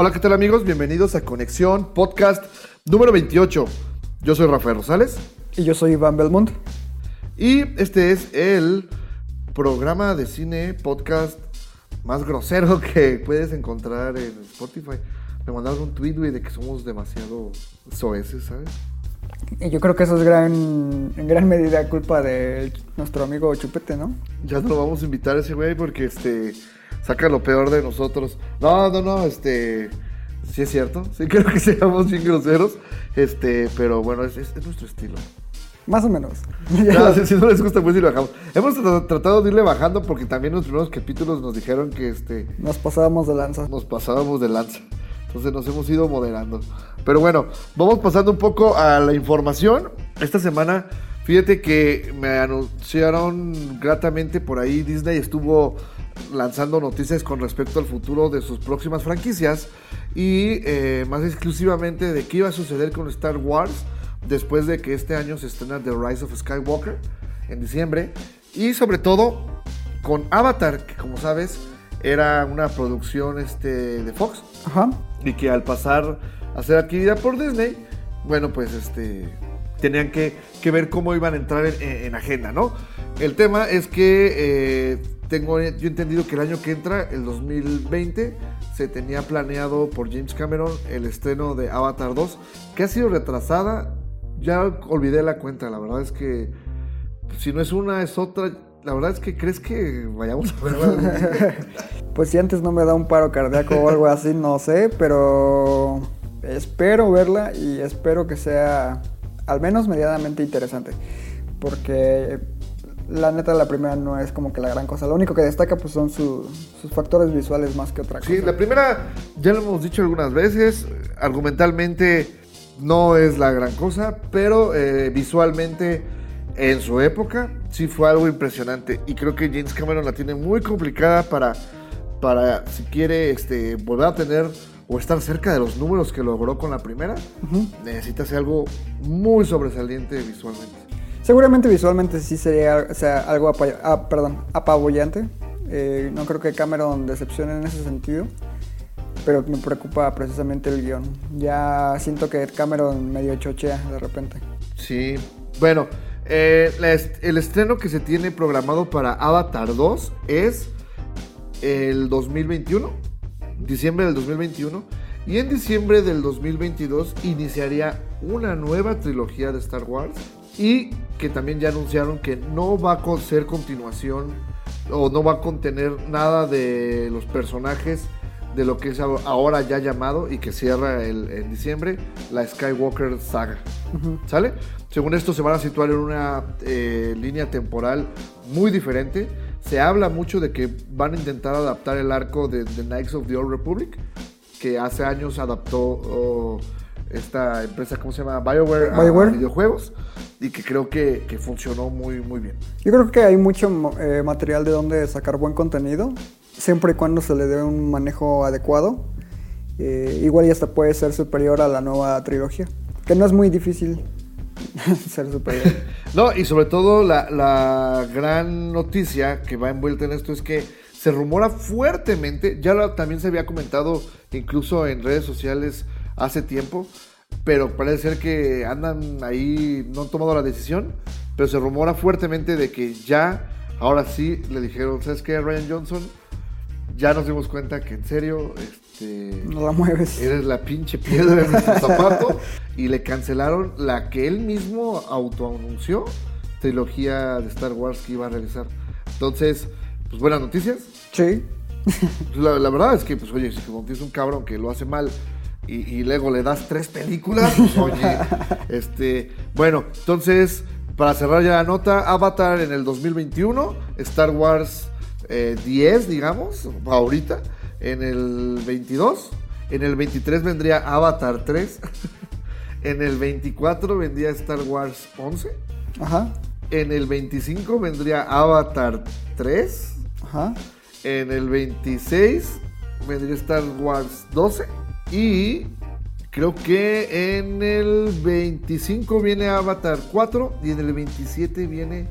Hola, ¿qué tal amigos? Bienvenidos a Conexión Podcast número 28. Yo soy Rafael Rosales Y yo soy Iván Belmont. y este es el programa de cine podcast más grosero que puedes encontrar en Spotify. Me mandaron un tweet, güey, de que somos demasiado soeces, ¿sabes? Y yo creo que eso es gran, en gran medida culpa de nuestro amigo Chupete, ¿no? Ya no lo vamos a invitar a ese güey porque este saca lo peor de nosotros. No, no, no, este sí es cierto. Sí creo que seamos bien groseros. Este, pero bueno, es, es- es nuestro estilo. Más o menos. No, si, si no les gusta, pues sí lo bajamos. Hemos tra- tratado de irle bajando porque también en los primeros capítulos nos dijeron que este Nos pasábamos de lanza. nos pasábamos de lanza. Entonces nos hemos ido moderando. Pero bueno, vamos pasando un poco a la información. Esta semana, fíjate que me anunciaron gratamente por ahí, Disney estuvo lanzando noticias con respecto al futuro de sus próximas franquicias y eh, más exclusivamente de qué iba a suceder con Star Wars después de que este año se estrena The Rise of Skywalker en diciembre y sobre todo con Avatar, que como sabes era una producción este, de Fox Ajá. y que al pasar a ser adquirida por Disney, bueno, pues este tenían que, que ver cómo iban a entrar en, en agenda, ¿no? El tema es que eh, tengo yo entendido que el año que entra, el 2020, se tenía planeado por James Cameron el estreno de Avatar 2, que ha sido retrasada. Ya olvidé la cuenta, la verdad es que si no es una, es otra. La verdad es que crees que vayamos a verla. Pues si antes no me da un paro cardíaco o algo así, no sé, pero espero verla y espero que sea al menos medianamente interesante. Porque la neta la primera no es como que la gran cosa. Lo único que destaca pues son su- sus factores visuales más que otra cosa. Sí, la primera, ya lo hemos dicho algunas veces, argumentalmente no es la gran cosa, pero eh, visualmente en su época sí fue algo impresionante y creo que James Cameron la tiene muy complicada para, para si quiere este, volver a tener o estar cerca de los números que logró con la primera, necesita hacer algo muy sobresaliente visualmente. Seguramente visualmente sí sería o sea, algo ah, perdón, apabullante. Eh, no creo que Cameron decepcione en ese sentido. Pero me preocupa precisamente el guion. Ya siento que Cameron medio chochea de repente. Sí, bueno, eh, est- el estreno que se tiene programado para Avatar 2 es el 2021, diciembre del 2021, y en diciembre del 2022 iniciaría una nueva trilogía de Star Wars y que también ya anunciaron que no va a ser continuación o no va a contener nada de los personajes de lo que es ahora- ya llamado y que cierra el, en diciembre la Skywalker saga. ¿Sale? Según esto se van a situar en una eh, línea temporal muy diferente. Se habla mucho de que van a intentar adaptar el arco de The Knights of the Old Republic, que hace años adaptó oh, esta empresa, ¿cómo se llama? BioWare, a BioWare. videojuegos, y que creo que, que funcionó muy, muy bien. Yo creo que hay mucho eh, material de donde sacar buen contenido. Siempre y cuando se le dé un manejo adecuado. Eh, igual y hasta puede ser superior a la nueva trilogía. Que no es muy difícil ser superior. No, y sobre todo la, la gran noticia que va envuelta en esto es que se rumora fuertemente, ya lo- también se había comentado incluso en redes sociales hace tiempo, pero parece ser que andan ahí, no han tomado la decisión, pero se rumora fuertemente de que ya, ahora sí, le dijeron, ¿sabes qué, Ryan Johnson? Ya nos dimos cuenta que en serio, este... No la mueves. Eres la pinche piedra en nuestro zapato. y le cancelaron la que él mismo autoanunció, trilogía de Star Wars que iba a realizar. Entonces, pues buenas noticias. Sí. La, la verdad es que, pues oye, si tienes un cabrón que lo hace mal y, y luego le das tres películas, pues oye, este, bueno, entonces, para cerrar ya la nota, Avatar en el 2021, Star Wars eh, 10, digamos, ahorita, en el 22. En el 23 vendría Avatar 3. en el 24 vendría Star Wars 11. Ajá, En el 25 vendría Avatar 3. ajá. En el 26 vendría Star Wars 12. Y creo que en el 25 viene Avatar 4. Y en el 27 viene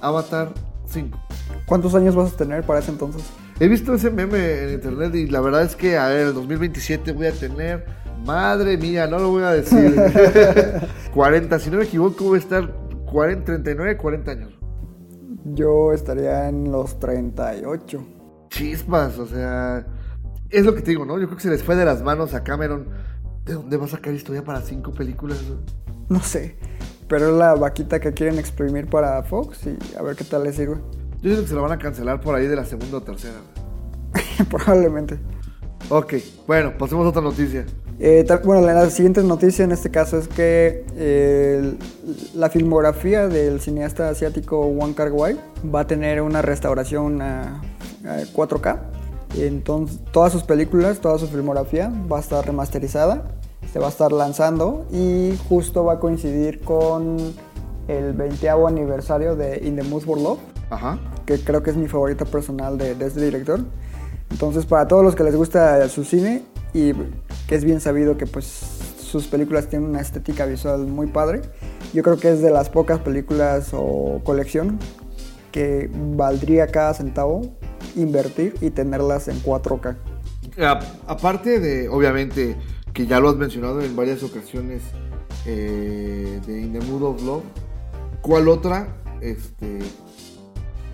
Avatar 5. ¿Cuántos años vas a tener para ese entonces? He visto ese meme en internet y la verdad es que, a ver, el 2027 voy a tener, madre mía, no lo voy a decir, 40, si no me equivoco, voy a estar 40, 39, 40 años. Yo estaría en los 38. Chispas, o sea, es lo que te digo, ¿no? Yo creo que se les fue de las manos a Cameron. ¿De dónde va a sacar historia para cinco películas? No sé. Pero es la vaquita que quieren exprimir para Fox y a ver qué tal les sirve. Yo creo que se la van a cancelar por ahí de la segunda o tercera. Probablemente. Ok, bueno, pasemos a otra noticia. Eh, bueno, la, la siguiente noticia en este caso es que eh, la filmografía del cineasta asiático Wong Kar Wai va a tener una restauración a, a 4K. Entonces, todas sus películas, toda su filmografía va a estar remasterizada, se va a estar lanzando y justo va a coincidir con el 20 aniversario de In the Mood for Love Ajá. que creo que es mi favorita personal de, de este director. Entonces, para todos los que les gusta su cine y que es bien sabido que pues sus películas tienen una estética visual muy padre, yo creo que es de las pocas películas o colección que valdría cada centavo invertir y tenerlas en 4K. A- aparte de, obviamente, que ya lo has mencionado en varias ocasiones eh, de In the Mood of Love, ¿cuál otra este,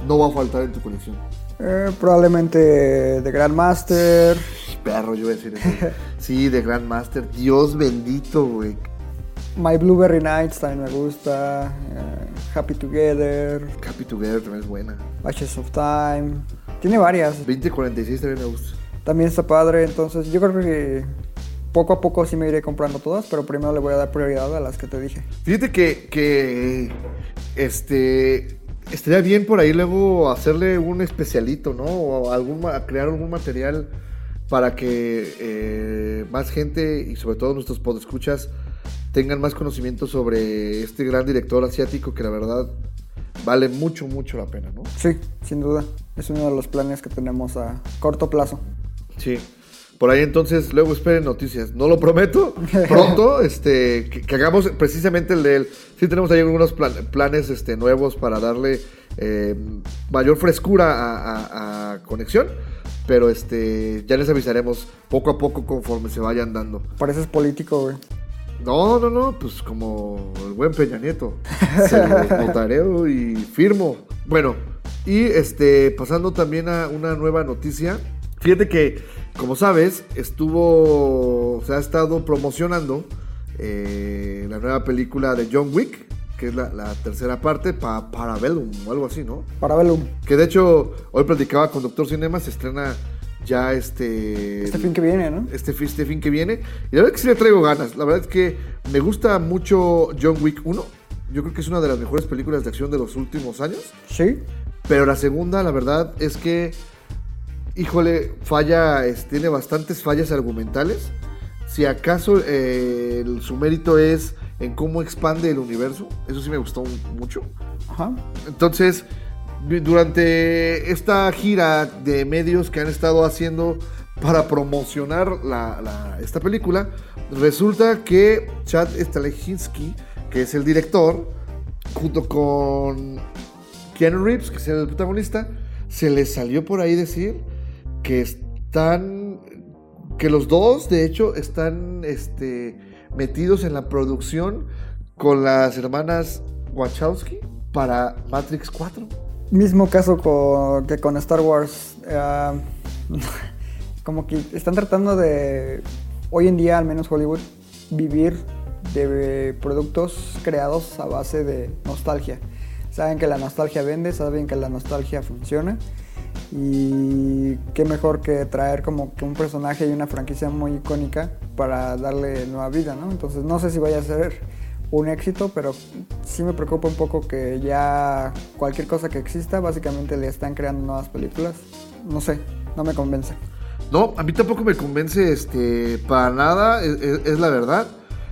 no va a faltar en tu colección? Eh, probablemente The Grandmaster, Perro, yo voy a decir eso. Sí, de Grandmaster. Dios bendito, güey. My Blueberry Nights también me gusta, eh, Happy Together, Happy Together también es buena. Ashes of Time, tiene varias. 2046 también me gusta. También está padre, entonces yo creo que poco a poco sí me iré comprando todas, pero primero le voy a dar prioridad a las que te dije. Fíjate que, que este estaría bien por ahí luego hacerle un especialito, ¿no? O algún crear algún material para que eh, más gente y sobre todo nuestros podescuchas tengan más conocimiento sobre este gran director asiático que la verdad vale mucho, mucho la pena, ¿no? Sí, sin duda. Es uno de los planes que tenemos a corto plazo. Sí. Por ahí entonces, luego esperen noticias. No lo prometo. Pronto, este, que, que hagamos precisamente el de él. Sí tenemos ahí algunos plan- planes este, nuevos para darle eh, mayor frescura a, a- a conexión. Pero este, ya les avisaremos poco a poco conforme se vayan dando. Pareces político, güey. No, no, no, pues como el buen Peña Nieto. Se notareo y firmo. Bueno, y este, pasando también a una nueva noticia. Fíjate que, como sabes, estuvo, se ha estado promocionando eh, la nueva película de John Wick, que es la, la tercera parte, pa, Parabellum o algo así, ¿no? Parabellum. Que de hecho, hoy platicaba con Doctor Cinema, se estrena ya este... Este fin que viene, ¿no? este, este fin que viene. Y la verdad es que sí le traigo ganas. La verdad es que me gusta mucho John Wick 1. Yo creo que es una de las mejores películas de acción de los últimos años. Sí. Pero la segunda, la verdad es que, híjole, falla, es- tiene bastantes fallas argumentales. Si acaso eh, el- su mérito es en cómo expande el universo, eso sí me gustó mucho. Ajá. Entonces, durante esta gira de medios que han estado haciendo para promocionar esta película, resulta que Chad Stahelski, que es el director, junto con Keanu Reeves, que es el protagonista, se les salió por ahí decir que están, que los dos, de hecho, están este, metidos en la producción con las hermanas Wachowski para Matrix 4. Mismo caso con- que con Star Wars. eh, como que están tratando de, hoy en día, al menos Hollywood, vivir de productos creados a base de nostalgia. Saben que la nostalgia vende, saben que la nostalgia funciona. Y qué mejor que traer como que un personaje y una franquicia muy icónica para darle nueva vida, ¿no? Entonces no sé si vaya a ser un éxito, pero sí me preocupa un poco que ya cualquier cosa que exista, básicamente le están creando nuevas películas. No sé, no me convence. No, a mí tampoco me convence este, para nada, es, la verdad.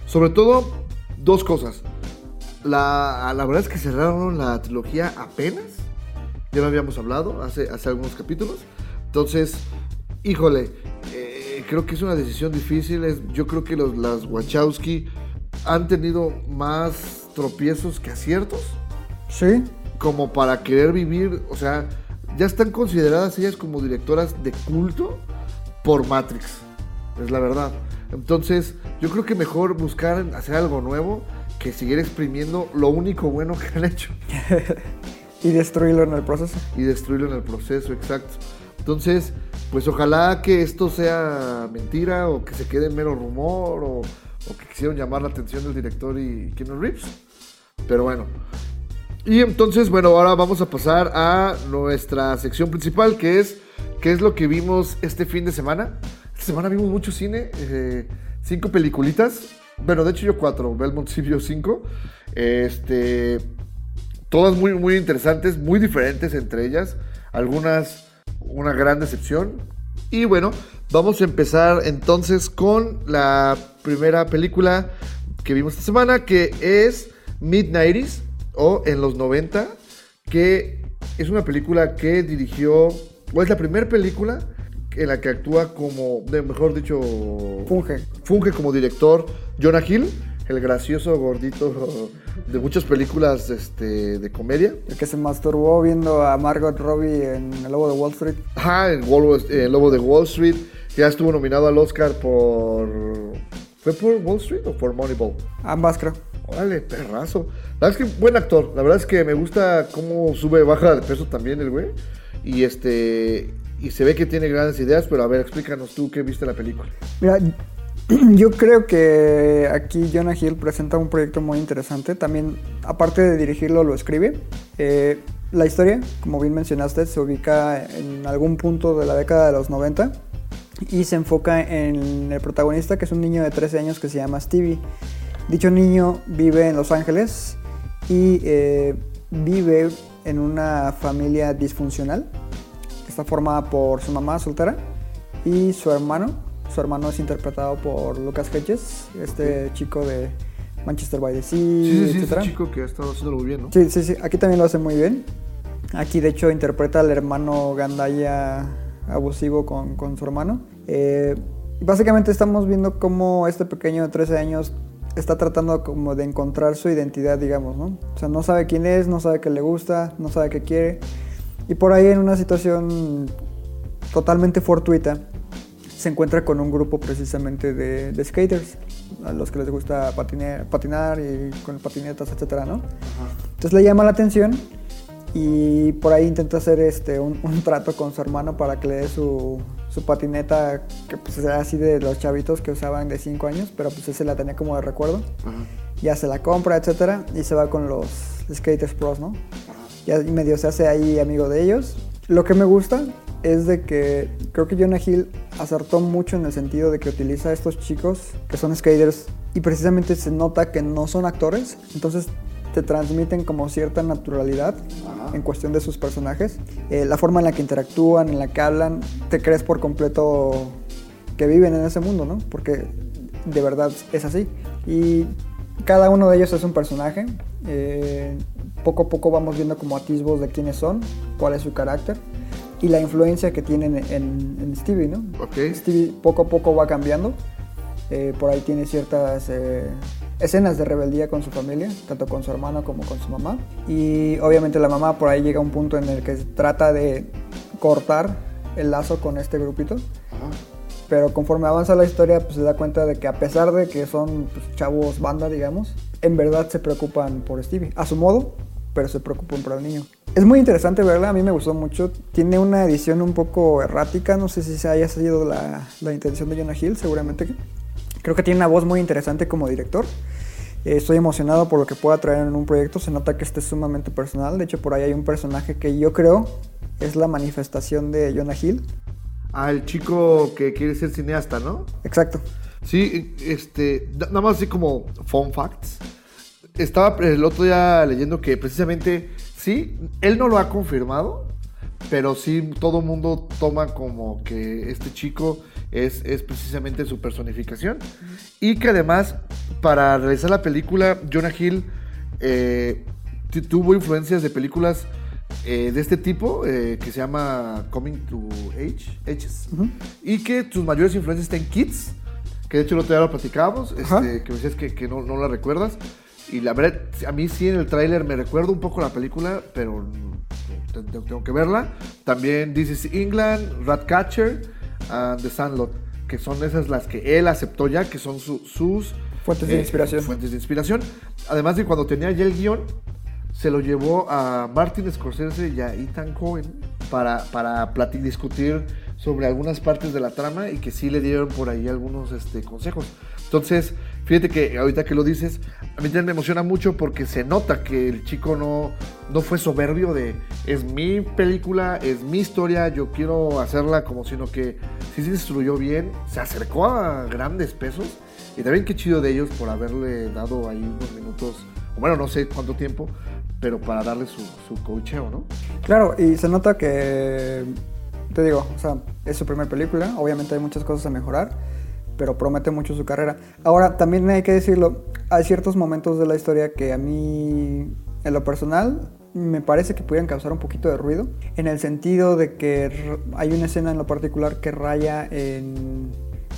Sobre todo, dos cosas. La, la verdad es que cerraron la trilogía apenas. Ya lo habíamos hablado hace, hace algunos capítulos. Entonces, híjole, eh, creo que es una decisión difícil. Es- yo creo que los, las Wachowski han tenido más tropiezos que aciertos Sí, como para querer vivir, o sea, ya están consideradas ellas como directoras de culto por Matrix, es la verdad. Entonces, yo creo que mejor buscar hacer algo nuevo que seguir exprimiendo lo único bueno que han hecho y destruirlo en el proceso. y destruirlo en el proceso, exacto. Entonces, pues ojalá que esto sea mentira o que se quede en mero rumor o, o que quisieron llamar la atención del director y Keanu Reeves. Pero bueno. Y entonces, bueno, ahora vamos a pasar a nuestra sección principal, que es qué es lo que vimos este fin de semana. Esta semana vimos mucho cine, eh, cinco peliculitas. Bueno, de hecho yo cuatro, Belmont sí vio cinco. Este, todas muy, muy interesantes, muy diferentes entre ellas. Algunas una gran decepción. Y bueno, vamos a empezar entonces con la primera película que vimos esta semana, que es Mid-90s o En los 90, que es una película que dirigió, o es la primera película en la que actúa como, mejor dicho, Funge. funge como director Jonah Hill, el gracioso gordito de muchas películas este, de comedia. El que se masturbó viendo a Margot Robbie en El Lobo de Wall Street. Ajá, el, Wall- eh, el Lobo de Wall Street. Ya estuvo nominado al Oscar por. ¿Fue por Wall Street o por Moneyball? Ambas creo. Órale, perrazo. La verdad es que buen actor. La verdad es que me gusta cómo sube y baja de peso también el güey. Y este. Y se ve que tiene grandes ideas, pero a ver, explícanos tú qué viste la película. Mira, yo creo que aquí Jonah Hill presenta un proyecto muy interesante. También, aparte de dirigirlo, lo escribe. Eh, la historia, como bien mencionaste, se ubica en algún punto de la década de los 90 y se enfoca en el protagonista, que es un niño de 13 años que se llama Stevie. Dicho niño vive en Los Ángeles y eh, vive en una familia disfuncional. Está formada por su mamá soltera y su hermano. Su hermano es interpretado por Lucas Hedges, este chico de Manchester by the Sea, Sí, ese chico que ha estado haciéndolo muy bien, ¿no? Sí, sí, sí. Aquí también lo hace muy bien. Aquí, de hecho, interpreta al hermano Gandaya abusivo con, con su hermano. Eh, básicamente estamos viendo cómo este pequeño de 13 años está tratando como de encontrar su identidad, digamos, ¿no? O sea, no sabe quién es, no sabe qué le gusta, no sabe qué quiere. Y por ahí en una situación totalmente fortuita, se encuentra con un grupo precisamente de, de skaters, a los que les gusta patinar, patinar y con patinetas, etcétera, ¿no? Entonces le llama la atención y por ahí intenta hacer este, un, un trato con su hermano para que le dé su, su patineta, que pues era así de los chavitos que usaban de 5 años, pero pues ese la tenía como de recuerdo. Ya se la compra, etcétera, y se va con los Skaters Pros, ¿no? Ya medio se hace ahí amigo de ellos. Lo que me gusta es de que creo que Jonah Hill acertó mucho en el sentido de que utiliza a estos chicos que son skaters y precisamente se nota que no son actores, entonces te transmiten como cierta naturalidad en cuestión de sus personajes. Eh, la forma en la que interactúan, en la que hablan, te crees por completo que viven en ese mundo, ¿no? Porque de verdad es así. Y cada uno de ellos es un personaje. Eh, poco a poco vamos viendo como atisbos de quiénes son, cuál es su carácter y la influencia que tienen en, en Stevie, ¿no? Stevie poco a poco va cambiando. Eh, por ahí tiene ciertas eh, escenas de rebeldía con su familia, tanto con su hermano como con su mamá. Y obviamente la mamá por ahí llega a un punto en el que trata de cortar el lazo con este grupito. Pero conforme avanza la historia, pues se da cuenta de que a pesar de que son pues, chavos banda, digamos, en verdad se preocupan por Stevie. A su modo, pero se preocupan por el niño. Es muy interesante verla, a mí me gustó mucho. Tiene una edición un poco errática, no sé si se haya sido la, la intención de Jonah Hill, seguramente. que- Creo que tiene una voz muy interesante como director. Eh, Estoy emocionado por lo que pueda traer en un proyecto. Se nota que este es sumamente personal. De hecho, por ahí hay un personaje que yo creo es la manifestación de Jonah Hill. Ah, el chico que quiere ser cineasta, ¿no? Exacto. Sí, este, na- nada más así como fun facts. Estaba el otro día leyendo que precisamente, sí, él no lo ha confirmado, pero sí todo mundo toma como que este chico es, es precisamente su personificación. Y que además, para realizar la película, Jonah Hill eh, tu- tuvo influencias de películas eh, de este tipo, eh, que se llama Coming to Age, Ages, y que sus mayores influencias están en Kids, que de hecho el otro día lo platicábamos, este, que me decías que, que no, no la recuerdas. Y la verdad, a mí sí en el tráiler me recuerda un poco la película, pero te- te- tengo que verla. También This is England, Ratcatcher and The Sandlot, que son esas las que él aceptó ya, que son su- sus Fuentes de inspiración. Fuentes de inspiración. Además de cuando tenía ya el guion, se lo llevó a Martin Scorsese y a Ethan Cohen para, para discutir sobre algunas partes de la trama y que sí le dieron por ahí algunos este, consejos. Entonces, fíjate que ahorita que lo dices, a mí también me emociona mucho porque se nota que el chico no, no fue soberbio de es mi película, es mi historia, yo quiero hacerla como sino que sí se instruyó bien, se acercó a grandes pesos y también qué chido de ellos por haberle dado ahí unos minutos, o bueno, no sé cuánto tiempo, pero para darle su, su coacheo, ¿no? Claro, y se nota que, te digo, o sea, es su primera película, obviamente hay muchas cosas a mejorar, pero promete mucho su carrera. Ahora, también hay que decirlo, hay ciertos momentos de la historia que a mí, en lo personal, me parece que pudieran causar un poquito de ruido, en el sentido de que hay una escena en lo particular que raya en,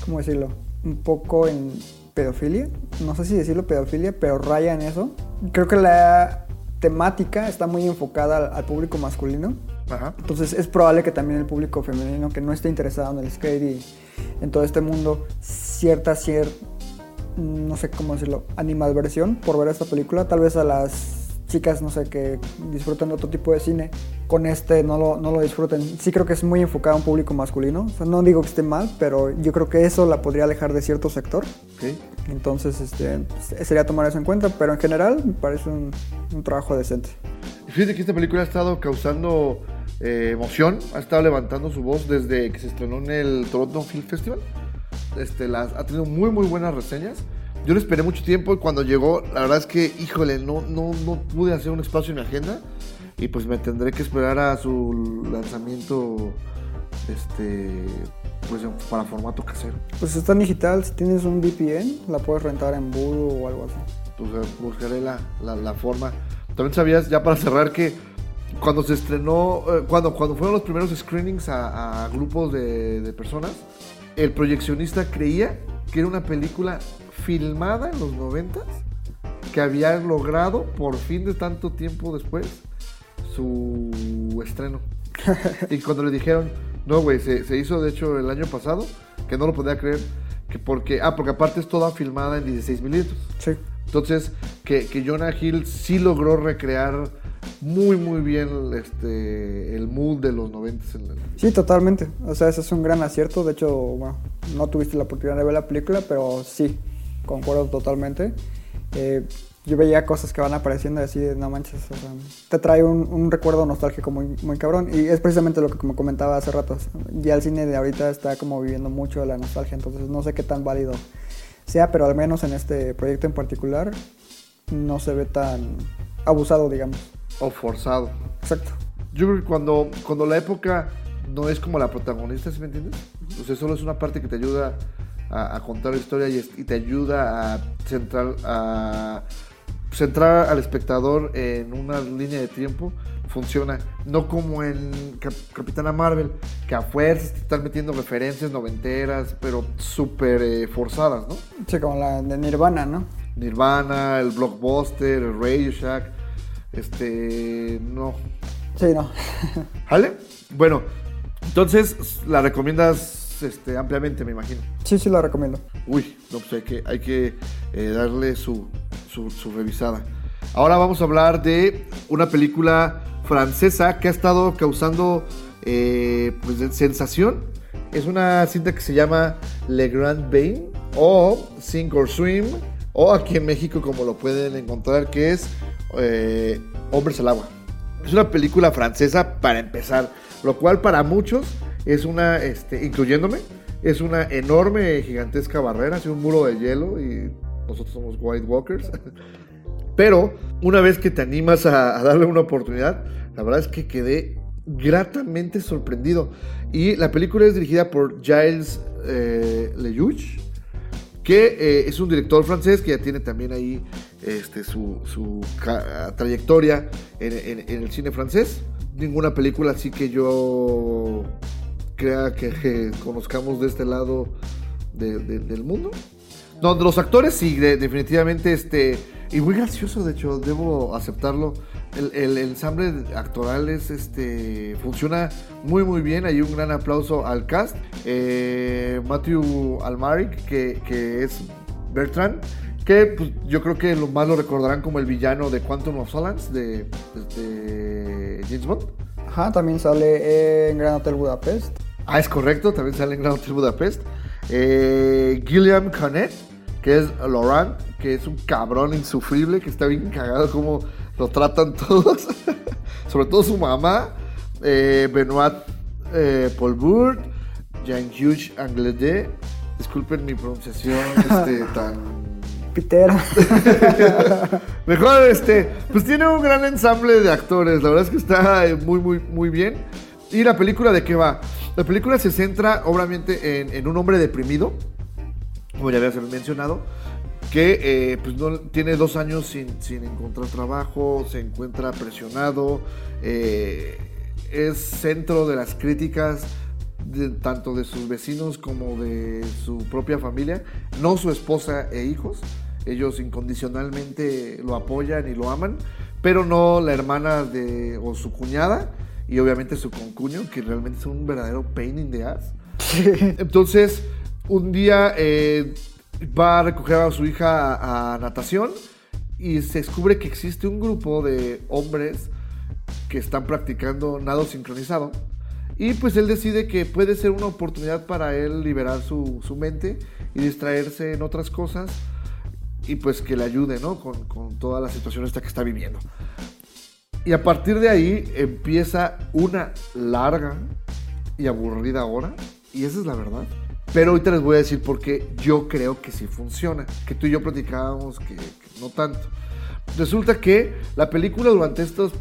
¿cómo decirlo? Un poco en pedofilia, no sé si decirlo pedofilia, pero raya en eso. Creo que la temática está muy enfocada al público masculino. Ajá. Entonces es probable que también el público femenino que no esté interesado en el skate y en todo este mundo, cierta, cierta, no sé cómo decirlo, animadversión por ver esta película. Tal vez a las chicas, no sé, que disfrutan de otro tipo de cine, con este no lo, no lo disfruten. Sí creo que es muy enfocado a un público masculino. O sea, no digo que esté mal, pero yo creo que eso la podría alejar de cierto sector. Entonces, este, sería tomar eso en cuenta, pero en general me parece un, un trabajo decente. Fíjate que esta película ha estado causando eh, emoción, ha estado levantando su voz desde que se estrenó en el Toronto Film Festival. Este, las, ha tenido muy, muy buenas reseñas. Yo lo esperé mucho tiempo y cuando llegó, la verdad es que, híjole, no, no, no pude hacer un espacio en mi agenda y pues me tendré que esperar a su lanzamiento este, pues, para formato casero. Pues está en digital, si tienes un VPN, la puedes rentar en Voodoo o algo así. pues eh, buscaré la, la- la forma. También sabías, ya para cerrar, que cuando se estrenó, eh, cuando, cuando fueron los primeros screenings a, a grupos de, de personas, el proyeccionista creía que era una película filmada en los noventas que había logrado por fin de tanto tiempo después su estreno. y cuando le dijeron, no, güey, se, se hizo de hecho el año pasado, que no lo podía creer, que porque, ah, porque aparte es toda filmada en 16 milímetros. Sí. Entonces, que, que Jonah Hill sí logró recrear muy, muy bien este, el mood de los 90 en el- Sí, totalmente. O sea, ese es un gran acierto. De hecho, bueno, no tuviste la oportunidad de ver la película, pero sí, concuerdo totalmente. Eh, yo veía cosas que van apareciendo así de no manches. o sea, te trae un, un recuerdo nostálgico muy, muy cabrón. Y es precisamente lo que como comentaba hace rato. Ya el cine de ahorita está como viviendo mucho de la nostalgia, entonces no sé qué tan válido sea, pero al menos en este proyecto en particular no se ve tan abusado, digamos. O forzado. Exacto. Yo creo que cuando, cuando la época no es como la protagonista, ¿sí me entiendes? O sea, solo es una parte que te ayuda a, a contar la historia y, te ayuda a centrar, a centrar al espectador en una línea de tiempo, funciona. No como en Cap- Capitana Marvel, que a fuerzas te están metiendo referencias noventeras, pero súper eh, forzadas, ¿no? Sí, como la de Nirvana, ¿no? Nirvana, el Blockbuster, el Radio Shack, este, no, Sí, no. ¿Vale? Bueno, entonces la recomiendas este, ampliamente, me imagino. sí, sí la recomiendo. Uy, no, pues hay que, hay que eh, darle su, su, su revisada. Ahora vamos a hablar de una película francesa que ha estado causando eh, pues, sensación. Es una cinta que se llama Le Grand Bain o Sink or Swim o aquí en México como lo pueden encontrar que es eh, Hombres al Agua. Es una película francesa para empezar, lo cual para muchos es una, este, incluyéndome, es una enorme, gigantesca barrera, así un muro de hielo y nosotros somos White Walkers. Pero una vez que te animas a, darle una oportunidad, la verdad es que quedé gratamente sorprendido. Y la película es dirigida por Giles eh, que eh, es un director francés que ya tiene también ahí este, su, su trayectoria en, el cine francés. Ninguna película así que yo crea que, conozcamos de este lado de- de- del mundo. No, de los actores sí, de- definitivamente, este, y muy gracioso, de hecho, debo aceptarlo. El, el- el ensamble actoral es, este, funciona muy, muy bien. Hay un gran aplauso al cast. Eh, Matthew Almaric, que, que es Bertrand, que pues, yo creo que lo más lo recordarán como el villano de Quantum of Solace de, de James Bond. Ajá, también sale en Gran Hotel Budapest. Ah, es correcto, también sale en Gran Hotel Budapest. Eh, Gilliam Canet, que es Laurent, que es un cabrón insufrible, que está bien cagado como lo tratan todos. Sobre todo su mamá. Eh, Benoit eh, Paulbourg, Jean-Hughes Angledet. Disculpen mi pronunciación este, tan Mejor, este, pues tiene un gran ensamble de actores. La verdad es que está eh, muy, muy, muy bien. ¿Y la película de qué va? La película se centra, obviamente, en, un hombre deprimido, como ya había mencionado, que eh, pues no, tiene dos años sin, sin encontrar trabajo, se encuentra presionado, eh, es centro de las críticas tanto de sus vecinos como de su propia familia, no su esposa e hijos. Ellos incondicionalmente lo apoyan y lo aman, pero no la hermana de, o su cuñada y obviamente su concuño, que realmente es un verdadero pain in the ass. Entonces, un día eh, va a recoger a su hija a, a natación y se descubre que existe un grupo de hombres que están practicando nado sincronizado. Y pues él decide que puede ser una oportunidad para él liberar su, su mente y distraerse en otras cosas y pues que le ayude, ¿no? Con, con toda la situación esta que está viviendo. Y a partir de ahí empieza una larga y aburrida hora. Y esa es la verdad. Pero ahorita les voy a decir por qué yo creo que sí funciona. Que tú y yo platicábamos que, que no tanto. Resulta que la película durante estos,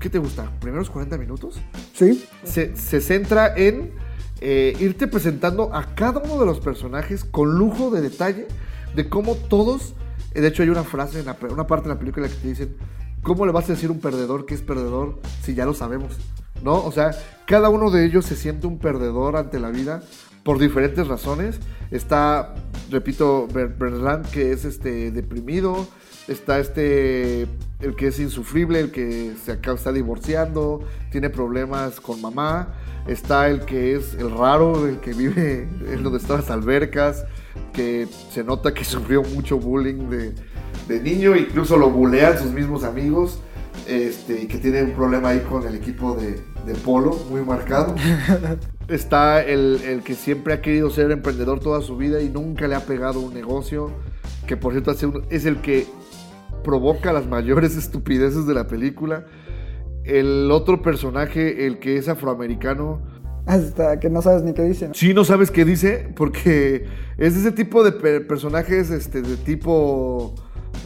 ¿qué te gusta? ¿Primeros 40 minutos? Sí. se, se centra en eh, irte presentando a cada uno de los personajes con lujo de detalle de cómo todos, de hecho hay una frase, en la una parte de la película que te dicen, ¿cómo le vas a decir un perdedor que es perdedor si ya lo sabemos? ¿No? O sea, cada uno de ellos se siente un perdedor ante la vida por diferentes razones. Está, repito, Ber- Bertrand, que es este deprimido. Está este, el que es insufrible, el que se acaba, está divorciando, tiene problemas con mamá. Está el que es el raro, el que vive en donde están las albercas, que se nota que sufrió mucho bullying de, de niño, incluso lo bulean sus mismos amigos. Este, y que tiene un problema ahí con el equipo de, de polo, muy marcado. Está el, el que siempre ha querido ser emprendedor toda su vida y nunca le ha pegado un negocio. Que por cierto es el que provoca las mayores estupideces de la película. El otro personaje, el que es afroamericano, Hasta que no sabes ni qué dicen. Sí, no sabes qué dice, porque es ese tipo de pe- personajes este, de tipo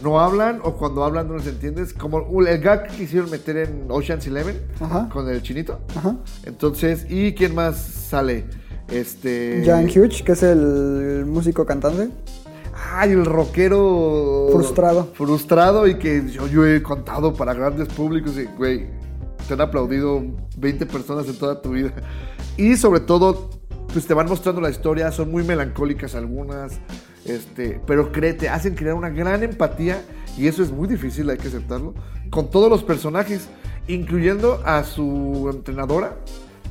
no hablan o cuando hablan no les entiendes. Como el gag que quisieron meter en Ocean's Eleven Ajá. con el chinito. Ajá. Entonces, ¿y quién más sale? Este. Jan Hughes, que es el músico cantante. Ay, el rockero. Frustrado. Frustrado y que yo, yo he contado para grandes públicos y, güey, te han aplaudido 20 personas en toda tu vida. Y sobre todo, pues te van mostrando la historia, son muy melancólicas algunas, este, pero cree, te hacen crear una gran empatía y eso es muy difícil, hay que aceptarlo, con todos los personajes, incluyendo a su entrenadora,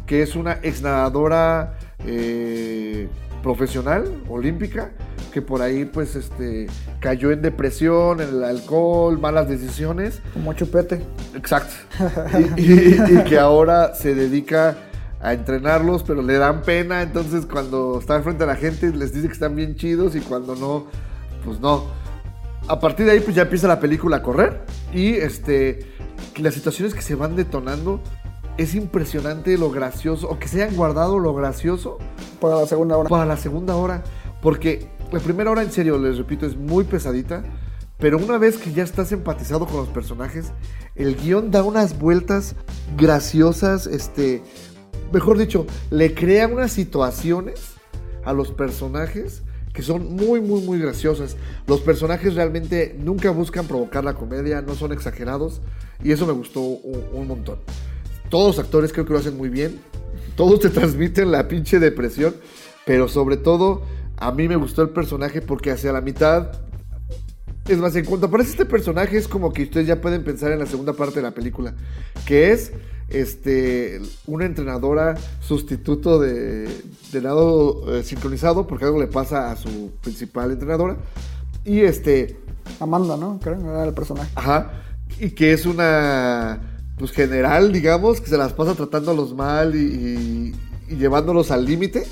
que es una ex nadadora eh, profesional, olímpica, que por ahí pues este cayó en depresión, en el alcohol, malas decisiones. Como chupete. Exacto. Y, y- y que ahora se dedica a entrenarlos, pero le dan pena, entonces cuando está frente a la gente les dice que están bien chidos y cuando no, pues no. A partir de ahí pues ya empieza la película a correr y este las situaciones que se van detonando es impresionante lo gracioso o que se hayan guardado lo gracioso Para la segunda hora. para la segunda hora. Porque la primera hora, en serio, les repito, es muy pesadita. Pero una vez que ya estás empatizado con los personajes, el guion da unas vueltas graciosas, este, mejor dicho, le crea unas situaciones a los personajes que son muy, muy, muy graciosas. Los personajes realmente nunca buscan provocar la comedia, no son exagerados, y eso me gustó un, montón. Todos los actores creo que lo hacen muy bien, todos te transmiten la pinche depresión, pero sobre todo a mí me gustó el personaje porque hacia la mitad es más, en cuanto aparece este personaje, es como que ustedes ya pueden pensar en la segunda parte de la película, que es este una entrenadora sustituto de, de nado eh, sincronizado, porque algo le pasa a su principal entrenadora. Y este, Amanda, ¿no? Creo que era el personaje. ajá, y que es una pues general, digamos, que se las pasa tratándolos mal y, y- y llevándolos al límite.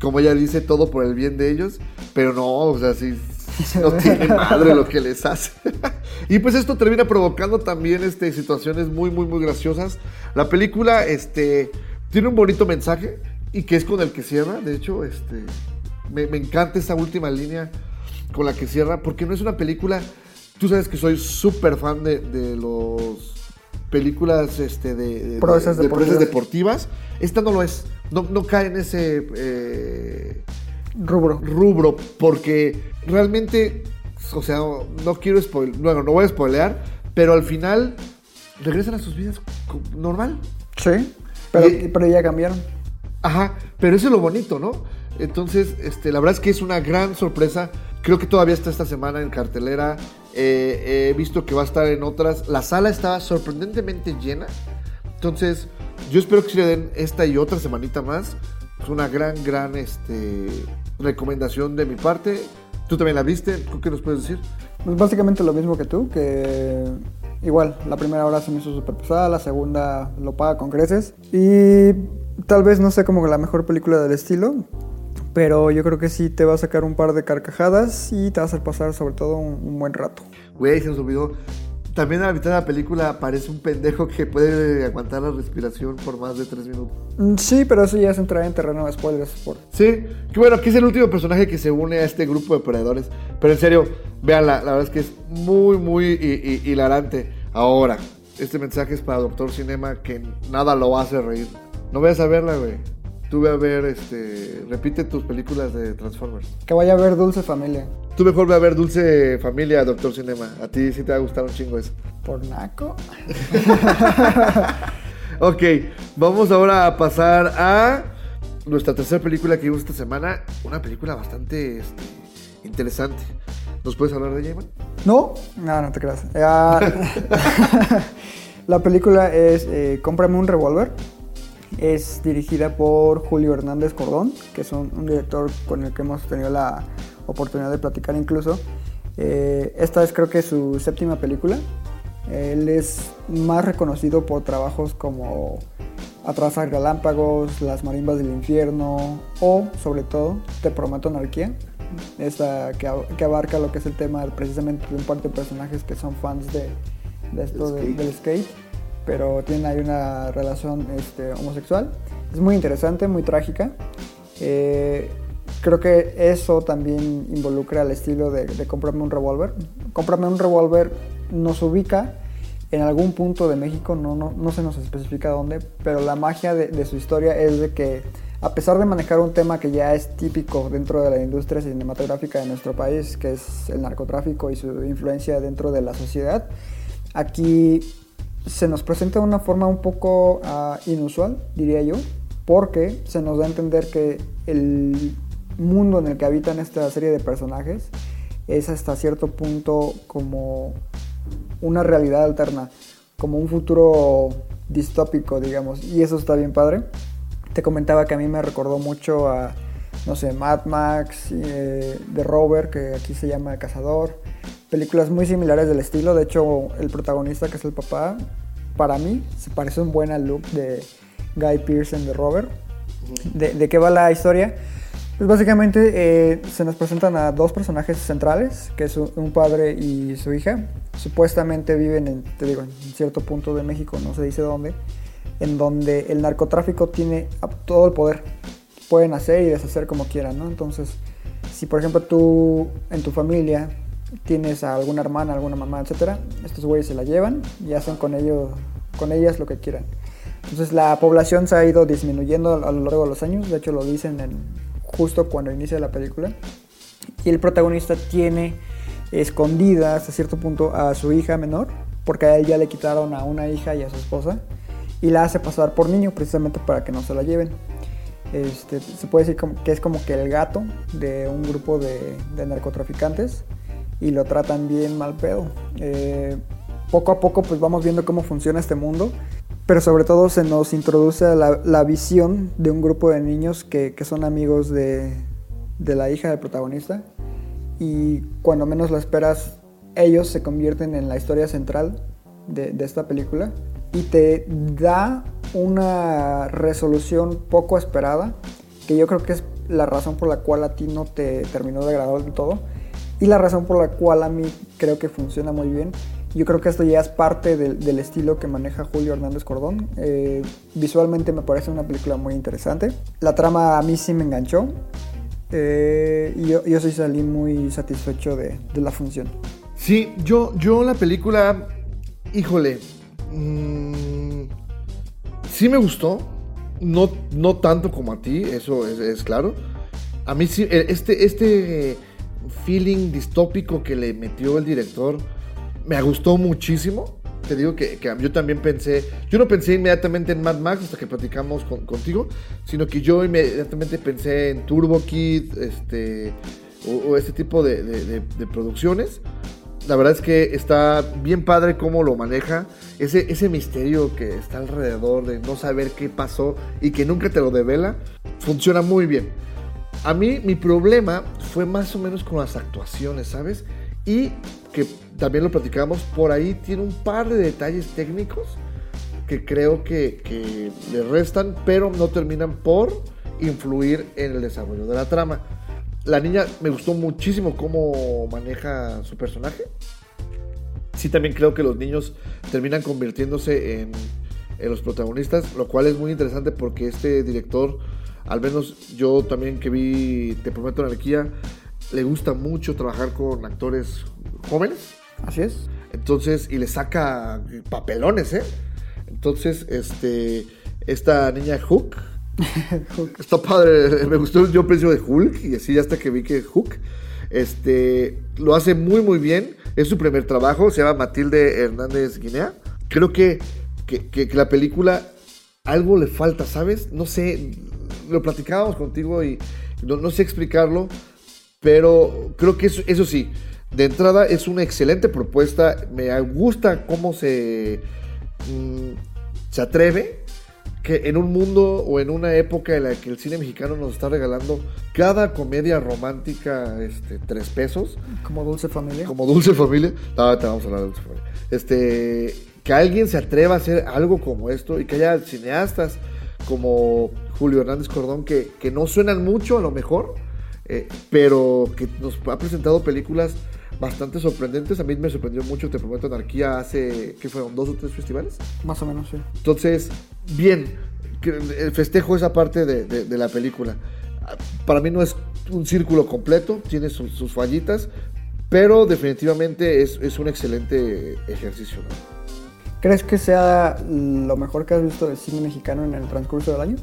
Como ella dice, todo por el bien de ellos. Pero no, o sea, sí, no tiene madre lo que les hace. y pues esto termina provocando también este, situaciones muy, muy, muy graciosas. La película este, tiene un bonito mensaje y que es con el que cierra. De hecho, este, me, me encanta esa última línea con la que cierra, porque no es una película. Tú sabes que soy súper fan de, de los películas este, de, de, Proezas de- de proezas deportivas. deportivas. Esta no lo es. No, no cae en ese eh, Rubro. rubro, porque realmente, o sea, no quiero spoiler, bueno, no voy a spoilear, pero al final regresan a sus vidas normal. Sí. Pero, Y- pero ya cambiaron. Ajá, pero eso es lo bonito, ¿no? Entonces, este, la verdad es que es una gran sorpresa. Creo que todavía está esta semana en cartelera. Eh, he visto que va a estar en otras. La sala estaba sorprendentemente llena. Entonces, yo espero que se le den esta y otra semanita más. Es una gran, gran este, recomendación de mi parte. ¿Tú también la viste? ¿Tú qué nos puedes decir? Pues básicamente lo mismo que tú, que igual, la primera hora se me hizo súper pesada, la segunda lo paga con creces. Y tal vez no sea como la mejor película del estilo, pero yo creo que sí te va a sacar un par de carcajadas y te va a hacer pasar sobre todo un, un buen rato. Güey, se nos olvidó. También a la mitad de la película aparece un pendejo que puede aguantar la respiración por más de tres minutos. Mm, Sí, pero eso ya es entrar en terreno de spoilers. Por... Sí, que bueno, que es el último personaje que se une a este grupo de perdedores. Pero en serio, véanla, la verdad es que es muy, muy hi- hi- hilarante. Ahora, este mensaje es para Doctor Cinema que nada lo hace reír. No vayas a verla, güey. Tú ve a ver, este. Repite tus películas de Transformers. Que vaya a ver Dulce Familia. Tú mejor ve a ver Dulce Familia, Doctor Cinema. A ti sí te va a gustar un chingo eso. Por Naco. Ok, vamos ahora a pasar a nuestra tercera película que vimos esta semana. Una película bastante este, interesante. ¿Nos puedes hablar de ella, Iman? ¿No? No, no te creas. Ah, la película es eh, Cómprame un revólver. Es dirigida por Julio Hernández Cordón, que es un, un director con el que hemos tenido la oportunidad de platicar incluso. Eh, esta es creo que su séptima película. Él es más reconocido por trabajos como Atrasar Relámpagos, Las Marimbas del Infierno o, sobre todo, Te Prometo Anarquía. Esta que, ab- que abarca lo que es el tema precisamente de un par de personajes que son fans de, de esto de- del skate, pero tienen ahí una relación este, homosexual. Es muy interesante, muy trágica. Eh, creo que eso también involucra el estilo de, de un revólver. Cómprame un revólver nos ubica en algún punto de México, no, no, no se nos especifica dónde, pero la magia de, de su historia es de que a pesar de manejar un tema que ya es típico dentro de la industria cinematográfica de nuestro país, que es el narcotráfico y su influencia dentro de la sociedad, aquí se nos presenta de una forma un poco ah, inusual, diría yo, porque se nos da a entender que el mundo en el que habitan esta serie de personajes es hasta cierto punto como una realidad alterna, como un futuro distópico, digamos, y eso está bien padre. Te comentaba que a mí me recordó mucho a, no sé, Mad Max, eh, The Rover, que aquí se llama Cazador, películas muy similares del estilo, de hecho el protagonista que es el papá, para mí se parece un buen al look de Guy Pearce en The Rover. ¿De, de qué va la historia? Pues básicamente eh, se nos presentan a dos personajes centrales, que es un, padre y su hija. Supuestamente viven en, te digo, en cierto punto de México, no se dice dónde, en donde el narcotráfico tiene todo el poder. Pueden hacer y deshacer como quieran, ¿no? Entonces, si por ejemplo tú en tu familia tienes a alguna hermana, alguna mamá, etcétera, estos güeyes se la llevan y hacen con ellos, con ellas lo que quieran. Entonces la población se ha ido disminuyendo a lo largo de los años, de hecho lo dicen en, justo cuando inicia la película. Y el protagonista tiene escondida hasta cierto punto a su hija menor, porque a él ya le quitaron a una hija y a su esposa, y la hace pasar por niño precisamente para que no se la lleven. Este, se puede decir que es como que el gato de un grupo de, de narcotraficantes y lo tratan bien mal pedo. Eh, poco a poco pues vamos viendo cómo funciona este mundo, pero sobre todo se nos introduce la, la visión de un grupo de niños que, que son amigos de, de la hija del protagonista y cuando menos lo esperas ellos se convierten en la historia central de, de esta película y te da una resolución poco esperada que yo creo que es la razón por la cual a ti no te terminó de agradar del todo y la razón por la cual a mí creo que funciona muy bien. Yo creo que esto ya es parte del, estilo que maneja Julio Hernández Cordón. Eh, visualmente me parece una película muy interesante. La trama a mí sí me enganchó. Eh, y yo, yo sí salí muy satisfecho de, de la función. Sí, yo, yo la película, híjole, mm, sí me gustó, no, no tanto como a ti, eso es, es claro. A mí sí, eh, este, este feeling distópico que le metió el director me gustó muchísimo. Te digo que, que yo también pensé, yo no pensé inmediatamente en Mad Max hasta que platicamos con- contigo, sino que yo inmediatamente pensé en Turbo Kid, este, o, o este tipo de, de- de- de producciones. La verdad es que está bien padre cómo lo maneja. Ese, ese misterio que está alrededor de no saber qué pasó y que nunca te lo devela, funciona muy bien. A mí mi problema fue más o menos con las actuaciones, ¿sabes? Y que también lo platicamos, por ahí tiene un par de detalles técnicos que creo que, que le restan, pero no terminan por influir en el desarrollo de la trama. La niña me gustó muchísimo cómo maneja su personaje. Sí, también creo que los niños terminan convirtiéndose en, en los protagonistas, lo cual es muy interesante porque este director, al menos yo también que vi Te Prometo Anarquía, le gusta mucho trabajar con actores jóvenes. Así es. Entonces, y le saca papelones, ¿eh? Entonces, este, esta niña Hook, está padre, me gustó yo precio de Hulk, y así hasta que vi que Hook, este, lo hace muy, muy bien, es su primer trabajo, se llama Matilde Hernández Guinea. Creo que, que, que- que la película algo le falta, ¿sabes? No sé, lo platicábamos contigo y no, no sé explicarlo, pero creo que eso, eso sí, de entrada es una excelente propuesta. Me gusta cómo se, mm, se atreve que en un mundo o en una época en la que el cine mexicano nos está regalando cada comedia romántica este, tres pesos, Como Dulce Familia. como Dulce Familia. No, te vamos a hablar de Dulce Familia. Este, que alguien se atreva a hacer algo como esto y que haya cineastas como Julio Hernández Cordón que, que no suenan mucho a lo mejor, eh, pero que nos ha presentado películas bastante sorprendentes. A mí me sorprendió mucho, te prometo, Anarquía hace, ¿qué fueron? ¿Dos o tres festivales? Más o menos, sí. Entonces, bien, eh, festejo esa parte de, de- de la película. Para mí no es un círculo completo, tiene sus, sus fallitas, pero definitivamente es, es un excelente ejercicio. ¿no? ¿Crees que sea lo mejor que has visto del cine mexicano en el transcurso del año?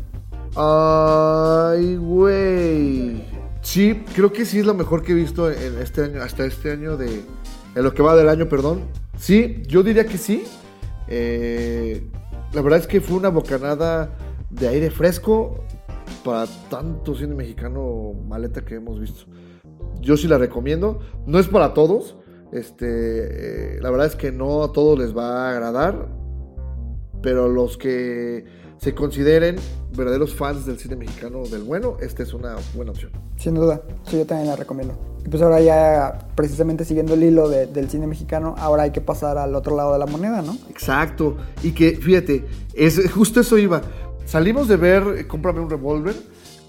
Ay, güey. Sí, creo que sí es lo mejor que he visto en este año, hasta este año de. En lo que va del año, perdón. Sí, yo diría que sí. Eh, la verdad es que fue una bocanada de aire fresco para tanto cine mexicano maleta que hemos visto. Yo sí la recomiendo. No es para todos. Este, eh, la verdad es que no a todos les va a agradar. Pero los que se consideren verdaderos fans del cine mexicano del bueno, esta es una buena opción. Sin duda, sí, yo también la recomiendo. Y pues ahora ya, precisamente siguiendo el hilo de- del cine mexicano, ahora hay que pasar al otro lado de la moneda, ¿no? Exacto. Y que, fíjate, es, justo eso iba. Salimos de ver eh, Cómprame un revólver,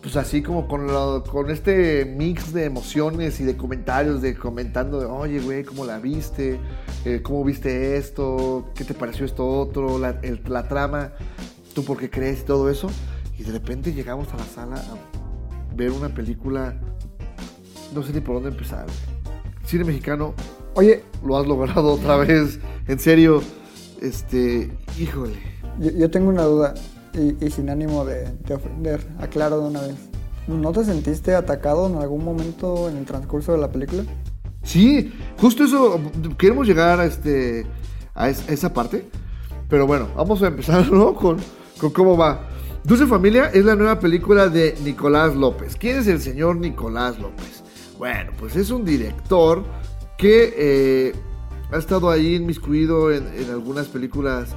pues así como con, la- con este mix de emociones y de comentarios, de comentando de, oye, güey, ¿cómo la viste? Eh, ¿Cómo viste esto? ¿Qué te pareció esto otro? La, el- la trama, ¿tú por qué crees? Y todo eso. Y de repente llegamos a la sala a ver una película, no sé ni por dónde empezar. cine mexicano, Oye, lo has logrado otra vez. En serio, este, híjole. yo, yo tengo una duda y, y sin ánimo de, de ofender, aclaro de una vez. ¿No te sentiste atacado en algún momento en el transcurso de la película? Sí, justo eso, queremos llegar a, este, a, es- a esa parte. Pero bueno, vamos a empezar ¿no? con, con cómo va. Dulce Familia es la nueva película de Nicolás López. ¿Quién es el señor Nicolás López? Bueno, pues es un director que eh, ha estado ahí inmiscuido en, en algunas películas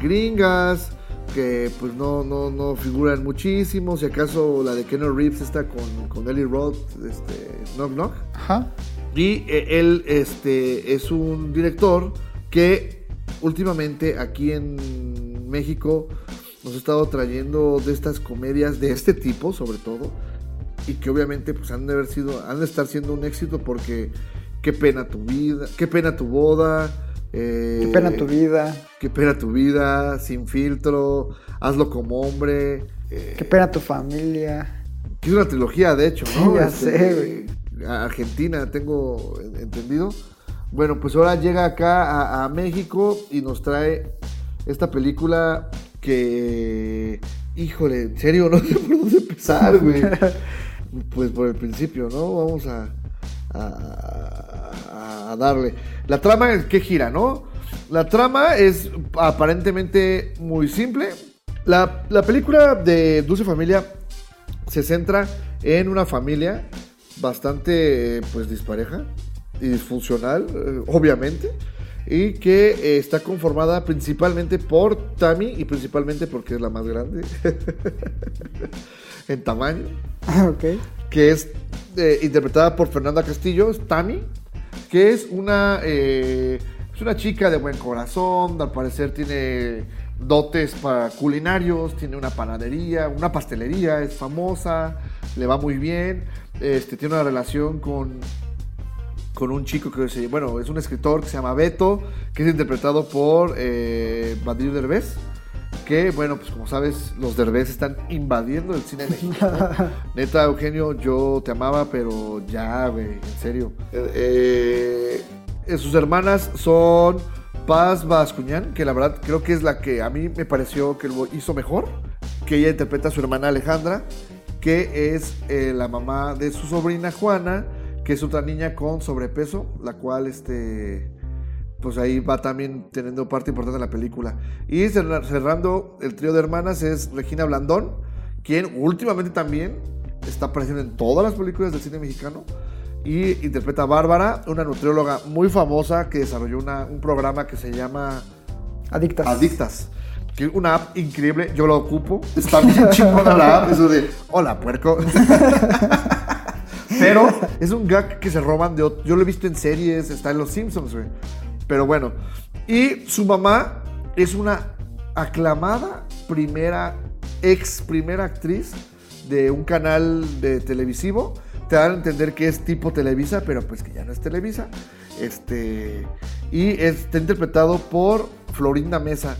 gringas que pues no, no, no figuran muchísimo. Si acaso la de Keanu Reeves está con, con Ellie Roth, este, Knock Knock. Ajá. Y eh, él este, es un director que últimamente aquí en México nos ha estado trayendo de estas comedias de este tipo, sobre todo, y que obviamente pues han de haber sido, han de estar siendo un éxito porque qué pena tu vida, qué pena tu boda, eh, Qué pena tu vida, qué pena tu vida, sin filtro, hazlo como hombre, eh, qué pena tu familia. que es una trilogía, de hecho, ¿no? Ya Este, sé, a- Argentina, tengo en- entendido. Bueno, pues ahora llega acá a, a México y nos trae esta película que, híjole, en serio, no sé por dónde empezar, güey. Pues por el principio, ¿no? Vamos a, a, a darle. La trama es que gira, ¿no? La trama es aparentemente muy simple. La, la película de Dulce Familia se centra en una familia bastante pues dispareja y disfuncional, eh, obviamente, y que eh, está conformada principalmente por Tammy y principalmente porque es la más grande en tamaño, ok. que es eh, interpretada por Fernanda Castillo, es Tammy, que es una, eh, es una chica de buen corazón, al parecer tiene dotes para culinarios, tiene una panadería, una pastelería, es famosa, le va muy bien, este, tiene una relación con, con un chico que se, bueno, es un escritor que se llama Beto, que es interpretado por eh, Badir Derbez. Que, bueno, pues como sabes, los Derbez están invadiendo el cine mexicano. Neta, Eugenio, yo te amaba, pero ya, güey, en serio. Eh, eh, sus hermanas son Paz Bascuñán, que la verdad creo que es la que a mí me pareció que lo hizo mejor. Que ella interpreta a su hermana Alejandra, que es eh, la mamá de su sobrina Juana, que es otra niña con sobrepeso, la cual este pues ahí va también teniendo parte importante en la película. Y cerra- cerrando el trío de hermanas es Regina Blandón, quien últimamente también está apareciendo en todas las películas del cine mexicano. Y interpreta a Bárbara, una nutrióloga muy famosa que desarrolló una- un programa que se llama Adictas. Adictas. Que es una app increíble, yo la ocupo. Está bien chingona la app, eso de hola puerco. Pero es un gag que se roban de ot- Yo lo he visto en series, está en Los Simpsons, güey. Pero bueno. Y su mamá es una aclamada primera, ex primera actriz de un canal de televisivo. Te dan a entender que es tipo Televisa, pero pues que ya no es Televisa. Este. Y está interpretado por Florinda Mesa.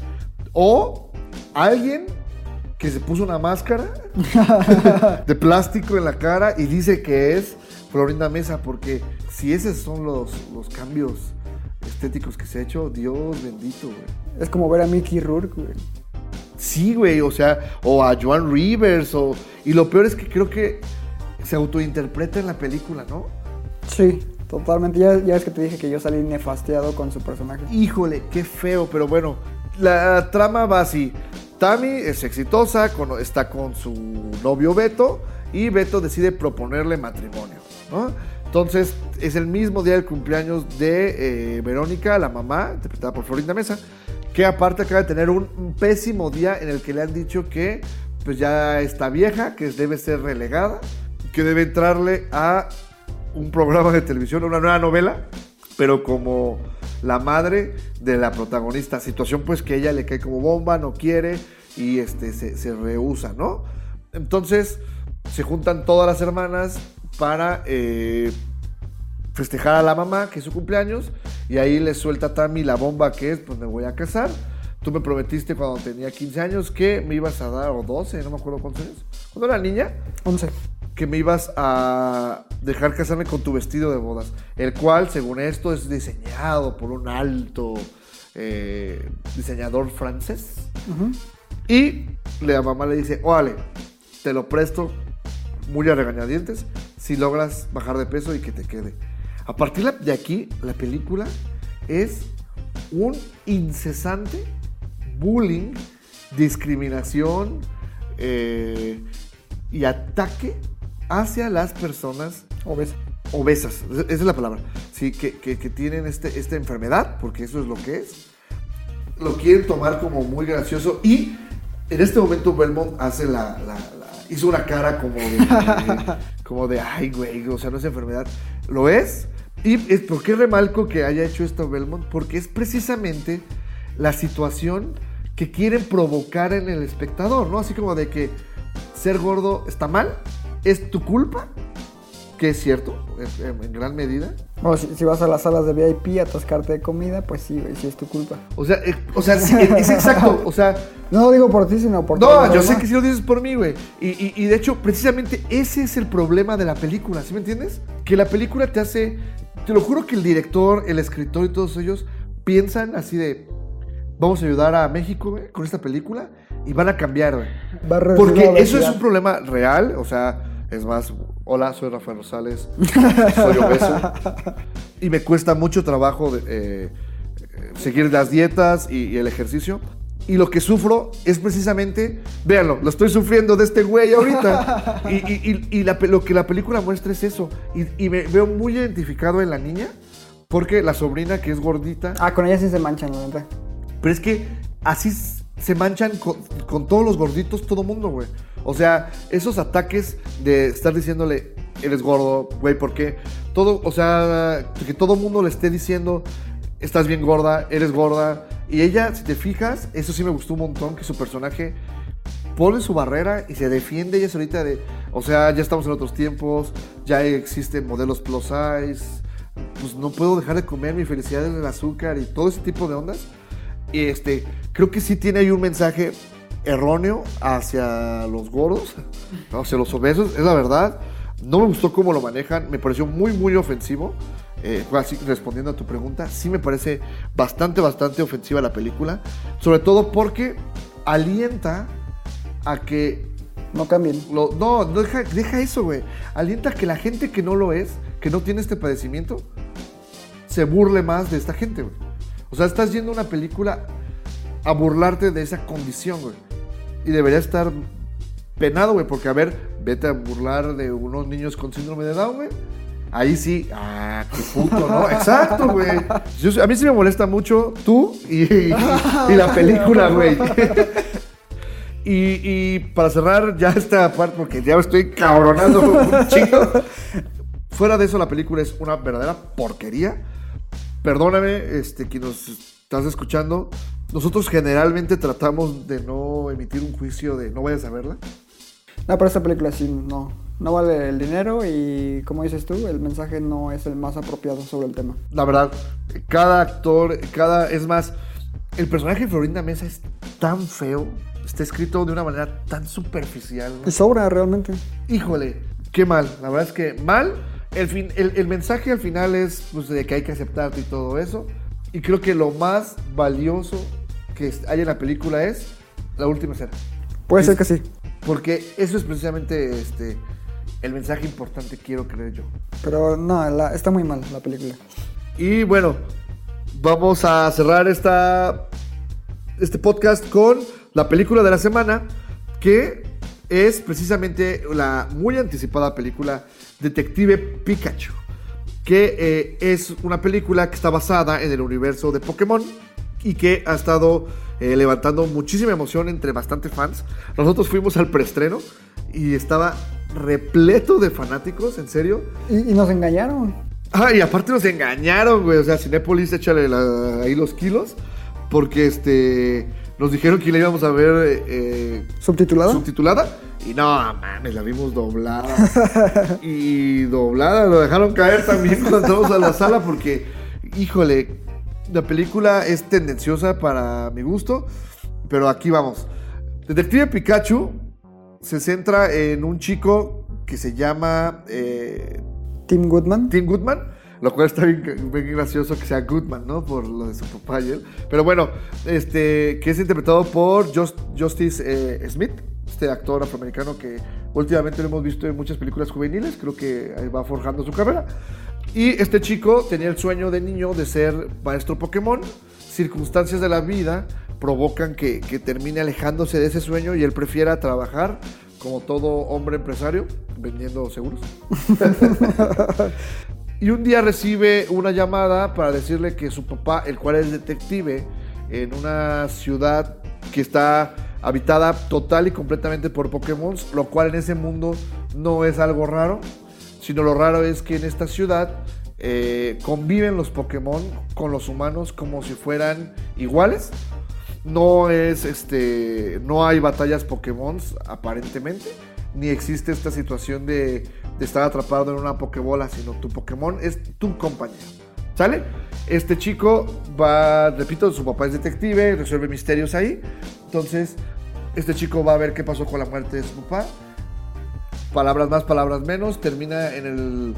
O alguien que se puso una máscara de plástico en la cara y dice que es Florinda Mesa, porque si esos son los, los cambios estéticos que se ha hecho, Dios bendito, güey. Es como ver a Mickey Rourke, güey. Sí, güey, o sea, o a Joan Rivers, o... Y lo peor es que creo que se autointerpreta en la película, ¿no? Sí, totalmente. Ya, ya es que te dije que yo salí nefastiado con su personaje. Híjole, qué feo, pero bueno, la trama va así. Tammy es exitosa, está con su novio Beto y Beto decide proponerle matrimonio. Entonces es el mismo día del cumpleaños de eh, Verónica, la mamá, interpretada por Florinda Mesa, que aparte acaba de tener un, un pésimo día en el que le han dicho que pues ya está vieja, que debe ser relegada, que debe entrarle a un programa de televisión, una nueva novela, pero como la madre de la protagonista. Situación pues que ella le cae como bomba, no quiere y este, se, rehúsa, ¿no? Entonces se juntan todas las hermanas para eh, festejar a la mamá, que es su cumpleaños, y ahí le suelta a Tammy la bomba que es, pues me voy a casar. Tú me prometiste cuando tenía 15 años que me ibas a dar, o 12, no me acuerdo cuántos años, cuando era niña, 11. Que me ibas a, dejar casarme con tu vestido de bodas, el cual, según esto, es diseñado por un alto eh, diseñador francés. Y la mamá le dice, órale, te lo presto muy a regañadientes si logras bajar de peso y que te quede. A partir de aquí, la película es un incesante bullying, discriminación eh, y ataque hacia las personas Obesa. obesas, esa es la palabra, sí, que, que- que tienen este, esta enfermedad, porque eso es lo que es. Lo quieren tomar como muy gracioso y en este momento Belmont hace la, la- la- hizo una cara como de, como de, ay güey, o sea, no es enfermedad, lo es. ¿Y es, por qué remalco que haya hecho esto Belmont? Porque es precisamente la situación que quieren provocar en el espectador, ¿no? Así como de que ser gordo está mal, es tu culpa, que es cierto, en, en- gran medida. O si, si vas a las salas de VIP a atascarte de comida, pues sí, güey, sí es tu culpa. O sea, eh, o sea, sí, es exacto, o sea, No lo digo por ti, sino por no, yo sé que sí lo dices por mí, güey. Y, y- y de hecho, precisamente ese es el problema de la película, ¿sí me entiendes? Que la película te hace, te lo juro que el director, el escritor y todos ellos piensan así de, vamos a ayudar a México, güey, con esta película y van a cambiar, güey. Va a reducir Porque eso es un problema real, o sea, es más, hola, soy Rafael Rosales, soy obeso y me cuesta mucho trabajo eh, eh, seguir las dietas y, y el ejercicio. Y lo que sufro es precisamente, véanlo, lo estoy sufriendo de este güey ahorita. Y, y- y- y la lo que la película muestra es eso. Y, me veo muy identificado en la niña, porque la sobrina que es gordita, Ah, con ella sí se manchan, la neta. pero es que así se manchan con, todos los gorditos, todo mundo, güey. O sea, esos ataques de estar diciéndole, eres gordo, güey, ¿por qué? Todo, o sea, que todo mundo le esté diciendo, estás bien gorda, eres gorda. Y ella, si te fijas, eso sí me gustó un montón, que su personaje pone su barrera y se defiende ella solita de, o sea, ya estamos en otros tiempos, ya existen modelos plus size, pues no puedo dejar de comer, mi felicidad es el azúcar y todo ese tipo de ondas. Y este, creo que sí tiene ahí un mensaje erróneo hacia los gordos, hacia los obesos, es la verdad. No me gustó cómo lo manejan, me pareció muy, muy ofensivo. Eh, así, respondiendo a tu pregunta, sí me parece bastante, bastante ofensiva la película. Sobre todo porque alienta a que No cambien. lo- no, no deja, deja eso, güey. Alienta a que la gente que no lo es, que no tiene este padecimiento, se burle más de esta gente, güey. O sea, estás yendo a una película a burlarte de esa condición, güey. Y debería estar penado, güey, porque a ver, vete a burlar de unos niños con síndrome de Down, güey. Ahí sí, ah, qué puto, ¿no? Exacto, güey. A mí sí me molesta mucho tú y, y- y la película, güey. Y, y para cerrar ya esta parte, porque ya me estoy cabronando un chingo. Fuera de eso, la película es una verdadera porquería. Perdóname, este, quien nos estás escuchando. Nosotros generalmente tratamos de no emitir un juicio de no vayas a verla. No, pero esta película sí, no. No vale el dinero y, como dices tú, el mensaje no es el más apropiado sobre el tema. La verdad, cada actor, cada. Es más, el personaje de Florinda Mesa es tan feo. Está escrito de una manera tan superficial. ¿no? Y sobra realmente. Híjole, qué mal. La verdad es que mal. El, fin, el, el mensaje al final es pues, de que hay que aceptarte y todo eso. Y creo que lo más valioso que hay en la película es la última escena. Puede Es- ser que sí. Porque eso es precisamente este, el mensaje importante, quiero creer yo. Pero no, la- está muy mal la película. Y bueno, vamos a cerrar esta, este podcast con la película de la semana, que es precisamente la muy anticipada película Detective Pikachu, que eh, es una película que está basada en el universo de Pokémon y que ha estado eh, levantando muchísima emoción entre bastantes fans. Nosotros fuimos al preestreno y estaba repleto de fanáticos, en serio. Y, y nos engañaron. Ah, y aparte nos engañaron, güey. O sea, Cinépolis, échale la- ahí los kilos. Porque este. Nos dijeron que la íbamos a ver eh, ¿Subtitulada? subtitulada. Y no, mames, la vimos doblada. y doblada, lo dejaron caer también cuando entramos a la sala. Porque, híjole, la película es tendenciosa para mi gusto. Pero aquí vamos. Detective Pikachu se centra en un chico que se llama eh, Tim Goodman. Tim Goodman, lo cual está bien, bien gracioso que sea Goodman, ¿no? Por lo de su papá y él. Pero bueno, este, que es interpretado por Just- Justice eh, Smith, este actor afroamericano que últimamente lo hemos visto en muchas películas juveniles, creo que va forjando su carrera. Y este chico tenía el sueño de niño de ser maestro Pokémon. Circunstancias de la vida provocan que, que termine alejándose de ese sueño y él prefiera trabajar como todo hombre empresario vendiendo seguros. Y un día recibe una llamada para decirle que su papá, el cual es detective en una ciudad que está habitada total y completamente por Pokémon, lo cual en ese mundo no es algo raro, sino lo raro es que en esta ciudad eh, conviven los Pokémon con los humanos como si fueran iguales. No es este. No hay batallas Pokémon, aparentemente. Ni existe esta situación de, estar atrapado en una Pokébola, sino tu Pokémon es tu compañero. ¿Sale? Este chico va, repito, su papá es detective, resuelve misterios ahí. Entonces, este chico va a ver qué pasó con la muerte de su papá. Palabras más, palabras menos. Termina en el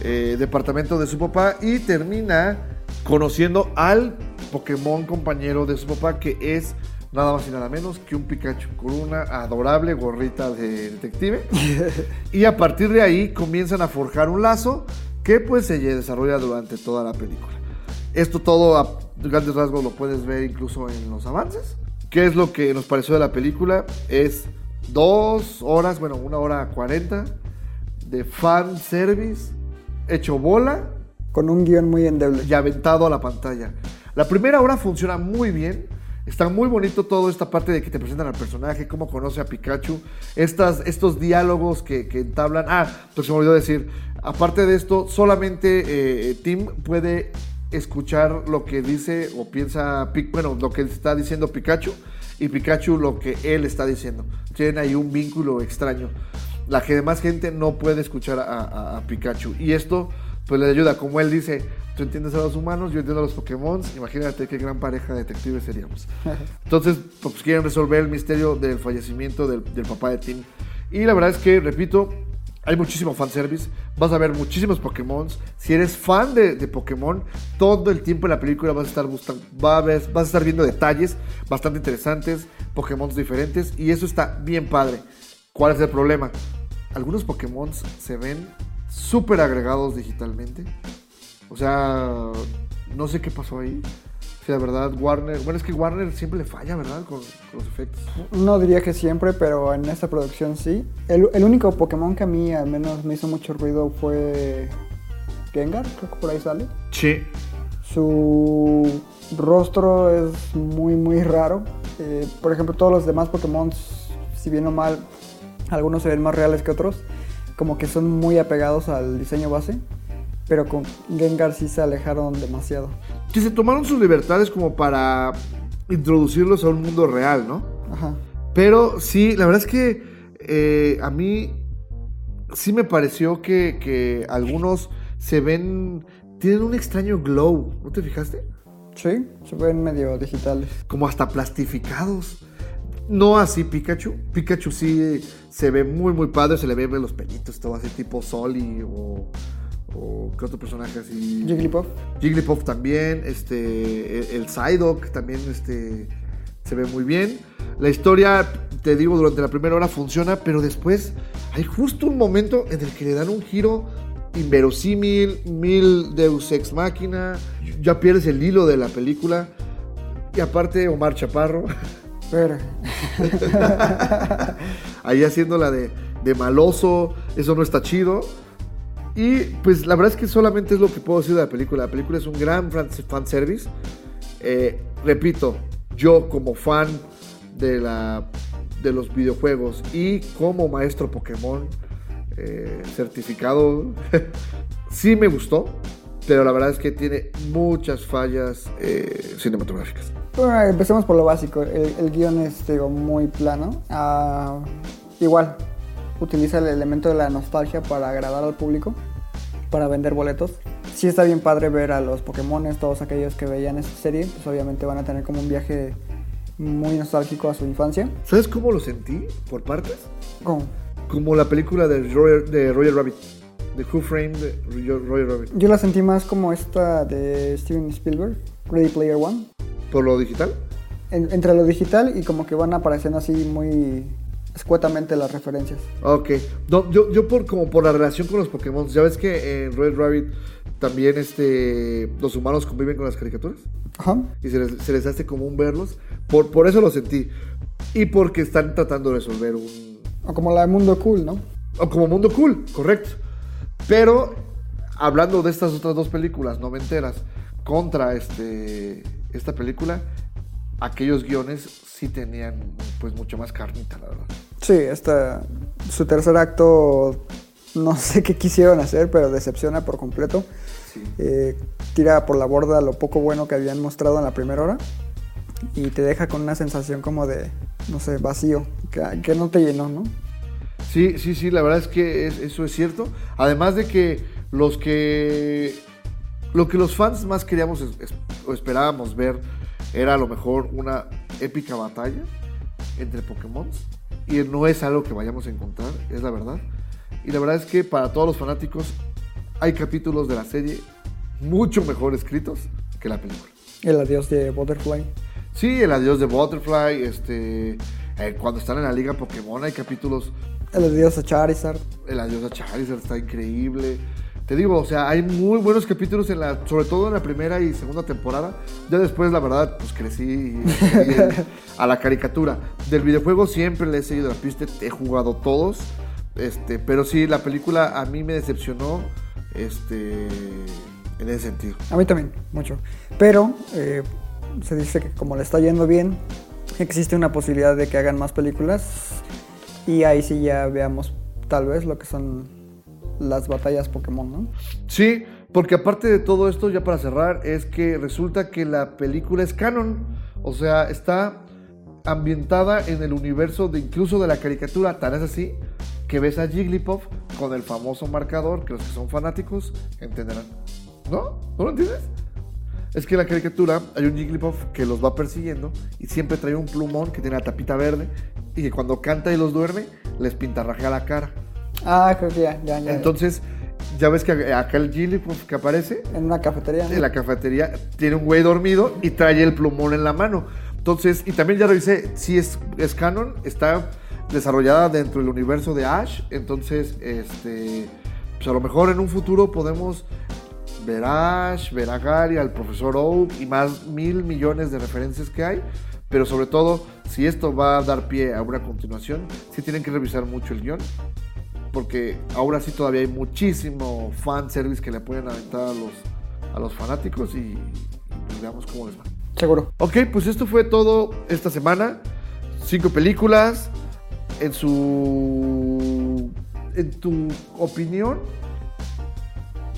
eh, departamento de su papá y termina conociendo al Pokémon compañero de su papá, que es nada más y nada menos que un Pikachu con una adorable gorrita de detective. y a partir de ahí comienzan a forjar un lazo que pues se desarrolla durante toda la película. Esto todo a grandes rasgos lo puedes ver incluso en los avances. ¿Qué es lo que nos pareció de la película? Es dos horas, bueno, una hora cuarenta de fan service hecho bola Con un guion muy endeble. y aventado a la pantalla. La primera hora funciona muy bien. Está muy bonito toda esta parte de que te presentan al personaje, cómo conoce a Pikachu, estas, estos diálogos que, que entablan. Ah, pues se me olvidó decir, aparte de esto, solamente eh, Tim puede escuchar lo que dice o piensa, Pi- bueno, lo que está diciendo Pikachu y Pikachu lo que él está diciendo. Tienen ahí un vínculo extraño. La que demás gente no puede escuchar a, a- a Pikachu. Y esto pues le ayuda, como él dice, tú entiendes a los humanos, yo entiendo a los Pokémon, imagínate qué gran pareja de detectives seríamos. Entonces, pues quieren resolver el misterio del fallecimiento del, del papá de Tim. Y la verdad es que, repito, hay muchísimo fanservice, vas a ver muchísimos Pokémon. Si eres fan de, de Pokémon, todo el tiempo en la película vas a estar buscando, vas a estar viendo detalles bastante interesantes, Pokémon diferentes, y eso está bien padre. ¿Cuál es el problema? Algunos Pokémon se ven súper agregados digitalmente. O sea, no sé qué pasó ahí. Si la verdad, Warner. Bueno, es que Warner siempre le falla, ¿verdad? Con, con los efectos. No diría que siempre, pero en esta producción sí. El, el único Pokémon que a mí al menos me hizo mucho ruido fue Gengar, creo que por ahí sale. Sí. Su rostro es muy, muy raro. Eh, por ejemplo, todos los demás Pokémon, si bien o mal, algunos se ven más reales que otros, como que son muy apegados al diseño base. Pero con Gengar sí se alejaron demasiado. Que se tomaron sus libertades como para introducirlos a un mundo real, ¿no? Ajá. Pero sí, la verdad es que eh, a mí sí me pareció que, que algunos se ven. Tienen un extraño glow, ¿no te fijaste? Sí, se ven medio digitales. como hasta plastificados. No así Pikachu. Pikachu sí se ve muy, muy padre. Se le ven los pelitos, todo así tipo Soli o. o ¿Qué otro personaje así? Jigglypuff. Jigglypuff también. Este. El, el Psyduck también este, se ve muy bien. La historia, te digo, durante la primera hora funciona, pero después hay justo un momento en el que le dan un giro inverosímil, mil Deus Ex Máquina. Ya pierdes el hilo de la película. Y aparte, Omar Chaparro, Pero, ahí haciendo la de, de maloso, eso no está chido. Y pues la verdad es que solamente es lo que puedo decir de la película. La película es un gran fan- fanservice. Eh, repito, yo como fan de, la, de los videojuegos y como maestro Pokémon eh, certificado, sí me gustó. Pero la verdad es que tiene muchas fallas eh, cinematográficas. bueno, empecemos por lo básico. El, el guion es muy plano. Ah, igual, utiliza el elemento de la nostalgia para agradar al público, para vender boletos. Sí está bien padre ver a los Pokémon, todos aquellos que veían esta serie, pues obviamente van a tener como un viaje muy nostálgico a su infancia. ¿Sabes cómo lo sentí por partes? Como, Como la película de Roger, de Roger Rabbit. de Who Framed Roy Rabbit. Yo la sentí más como esta de Steven Spielberg, Ready Player One. ¿Por lo digital? En- entre lo digital y como que van apareciendo así muy escuetamente las referencias. Ok. No, yo, yo por como por la relación con los Pokémon. Ya ves que en Red Rabbit también este los humanos conviven con las caricaturas. Ajá. Y se les, se les hace común verlos. Por, por eso lo sentí. Y porque están tratando de resolver un. O como la de Mundo Cool, ¿no? o como mundo cool, correcto. Pero hablando de estas otras dos películas noventeras contra este esta película, aquellos guiones sí tenían pues mucho más carnita, la verdad. Sí, esta, su tercer acto, no sé qué quisieron hacer, pero decepciona por completo. Eh, tira por la borda lo poco bueno que habían mostrado en la primera hora y te deja con una sensación como de, no sé, vacío, que, que no te llenó, ¿no? Sí, sí, sí, la verdad es que es- eso es cierto. Además de que los que. Lo que los fans más queríamos es- es- o esperábamos ver era a lo mejor una épica batalla entre Pokémon. Y no es algo que vayamos a encontrar, es la verdad. Y la verdad es que para todos los fanáticos hay capítulos de la serie mucho mejor escritos que la película. El adiós de Butterfly. Sí, el adiós de Butterfly, este, eh, cuando están en la liga Pokémon hay capítulos El adiós a Charizard. el adiós a Charizard está increíble. Te digo, o sea, hay muy buenos capítulos en la, sobre todo en la primera y segunda temporada. Ya después, la verdad, pues crecí a la caricatura. Del videojuego siempre le he seguido la pista, he jugado todos. Este, pero sí, la película a mí me decepcionó. Este, en ese sentido. A mí también, mucho. Pero eh, se dice que como le está yendo bien, existe una posibilidad de que hagan más películas. Y ahí sí ya veamos tal vez lo que son las batallas Pokémon, ¿no? Sí, porque aparte de todo esto, ya para cerrar, es que resulta que la película es canon. O sea, está ambientada en el universo de incluso de la caricatura. Tan es así que ves a Jigglypuff con el famoso marcador que los que son fanáticos entenderán. ¿No? ¿No lo entiendes? Es que en la caricatura hay un Jigglypuff que los va persiguiendo y siempre trae un plumón que tiene la tapita verde y que cuando canta y los duerme les pintarrajea la cara. Ah, creo que ya, ya, ya. Entonces, ya ves que acá el Jigglypuff que aparece en una cafetería. ¿no? en la cafetería tiene un güey dormido y trae el plumón en la mano. Entonces, y también ya revisé, si es, es canon, está desarrollada dentro del universo de Ash. Entonces, este, pues a lo mejor en un futuro podemos ver a Ash, ver a Gary, al profesor Oak y más mil millones de referencias que hay. Pero sobre todo, si esto va a dar pie a una continuación, sí tienen que revisar mucho el guion. Porque ahora sí todavía hay muchísimo fan service que le pueden aventar a los, a los fanáticos y, y veamos cómo les va. Seguro. Ok, pues esto fue todo esta semana. Cinco películas. En su. En tu opinión,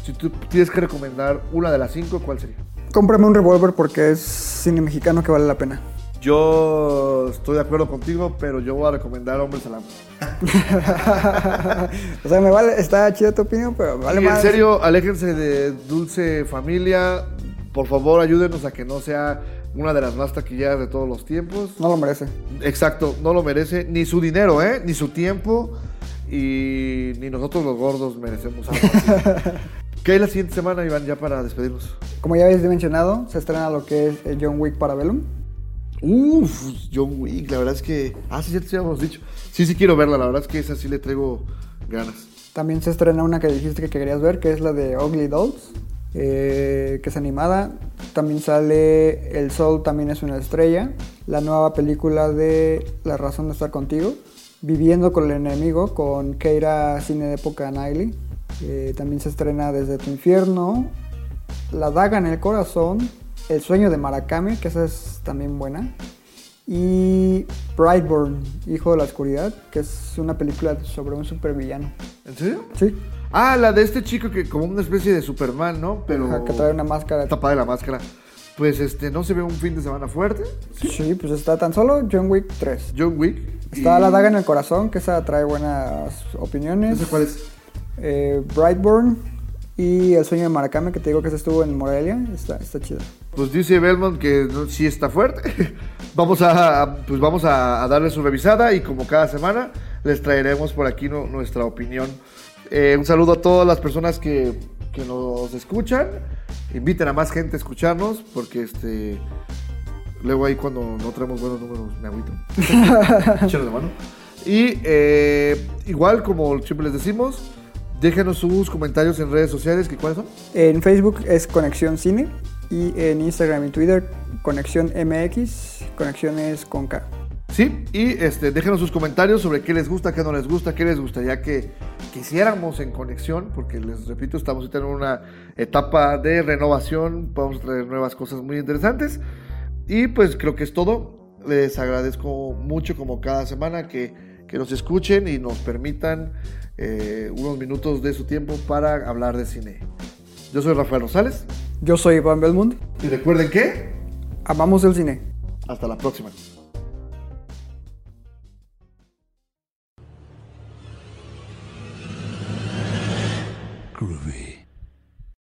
si tú tienes que recomendar una de las cinco, ¿cuál sería? Cómprame un revólver porque es cine mexicano que vale la pena. Yo estoy de acuerdo contigo, pero yo voy a recomendar Hombres al Hambre. o sea, me vale, está chida tu opinión, pero me vale Y en más. serio, aléjense de Dulce Familia. Por favor, ayúdenos a que no sea una de las más taquilleras de todos los tiempos. No lo merece. Exacto, no lo merece ni su dinero, ¿eh? Ni su tiempo. Y ni nosotros los gordos merecemos algo así. ¿Qué hay la siguiente semana, Iván, ya para despedirnos? Como ya habéis mencionado, se estrena lo que es eh, John Wick para Bellum. Uf, John Wick, la verdad es que... Ah, sí, cierto, sí, habíamos dicho. Sí, sí quiero verla, la verdad es que esa sí le traigo ganas. También se estrena una que dijiste que querías ver, que es la de Ugly Dolls, eh, que es animada. También sale El Sol también es una estrella. La nueva película de La razón de estar contigo. Viviendo con el enemigo, con Keira Cine de época Niley. Eh, también se estrena Desde tu infierno. La daga en el corazón. El sueño de Maracame, que esa es también buena. Y Brightburn, Hijo de la Oscuridad, que es una película sobre un supervillano. ¿En serio? Sí, Ah, la de este chico que como una especie de Superman, ¿no? Pero... Ajá, que trae una máscara. Tapada de la máscara. Pues este, ¿no se ve un fin de semana fuerte? Sí, pues está tan solo John Wick 3. John Wick. Está y- La Daga en el Corazón, que esa trae buenas opiniones. No sé cuál es. Eh, Brightburn y El Sueño de Maracame, que te digo que se estuvo en Morelia. Está, está chido. Pues dice Belmont que no- sí está fuerte. vamos a, pues vamos a, a darle su revisada y como cada semana les traeremos por aquí nu- nuestra opinión. Eh, un saludo a todas las personas que, que nos escuchan. Inviten a más gente a escucharnos porque este luego ahí cuando no traemos buenos números me agüito. De mano. Y eh, igual como siempre les decimos, déjenos sus comentarios en redes sociales. ¿Cuáles son? En Facebook es Conexión Cine y en Instagram y Twitter Conexión MX, Conexiones con K. Sí, y este, déjenos sus comentarios sobre qué les gusta, qué no les gusta, qué les gustaría que quisiéramos en conexión, porque les repito, estamos en una etapa de renovación, podemos traer nuevas cosas muy interesantes. Y pues creo que es todo. Les agradezco mucho como cada semana que, que nos escuchen y nos permitan eh, unos minutos de su tiempo para hablar de cine. Yo soy Rafael Rosales Yo soy Iván Belmont. y recuerden que Amamos el cine. hasta la próxima. Groovy.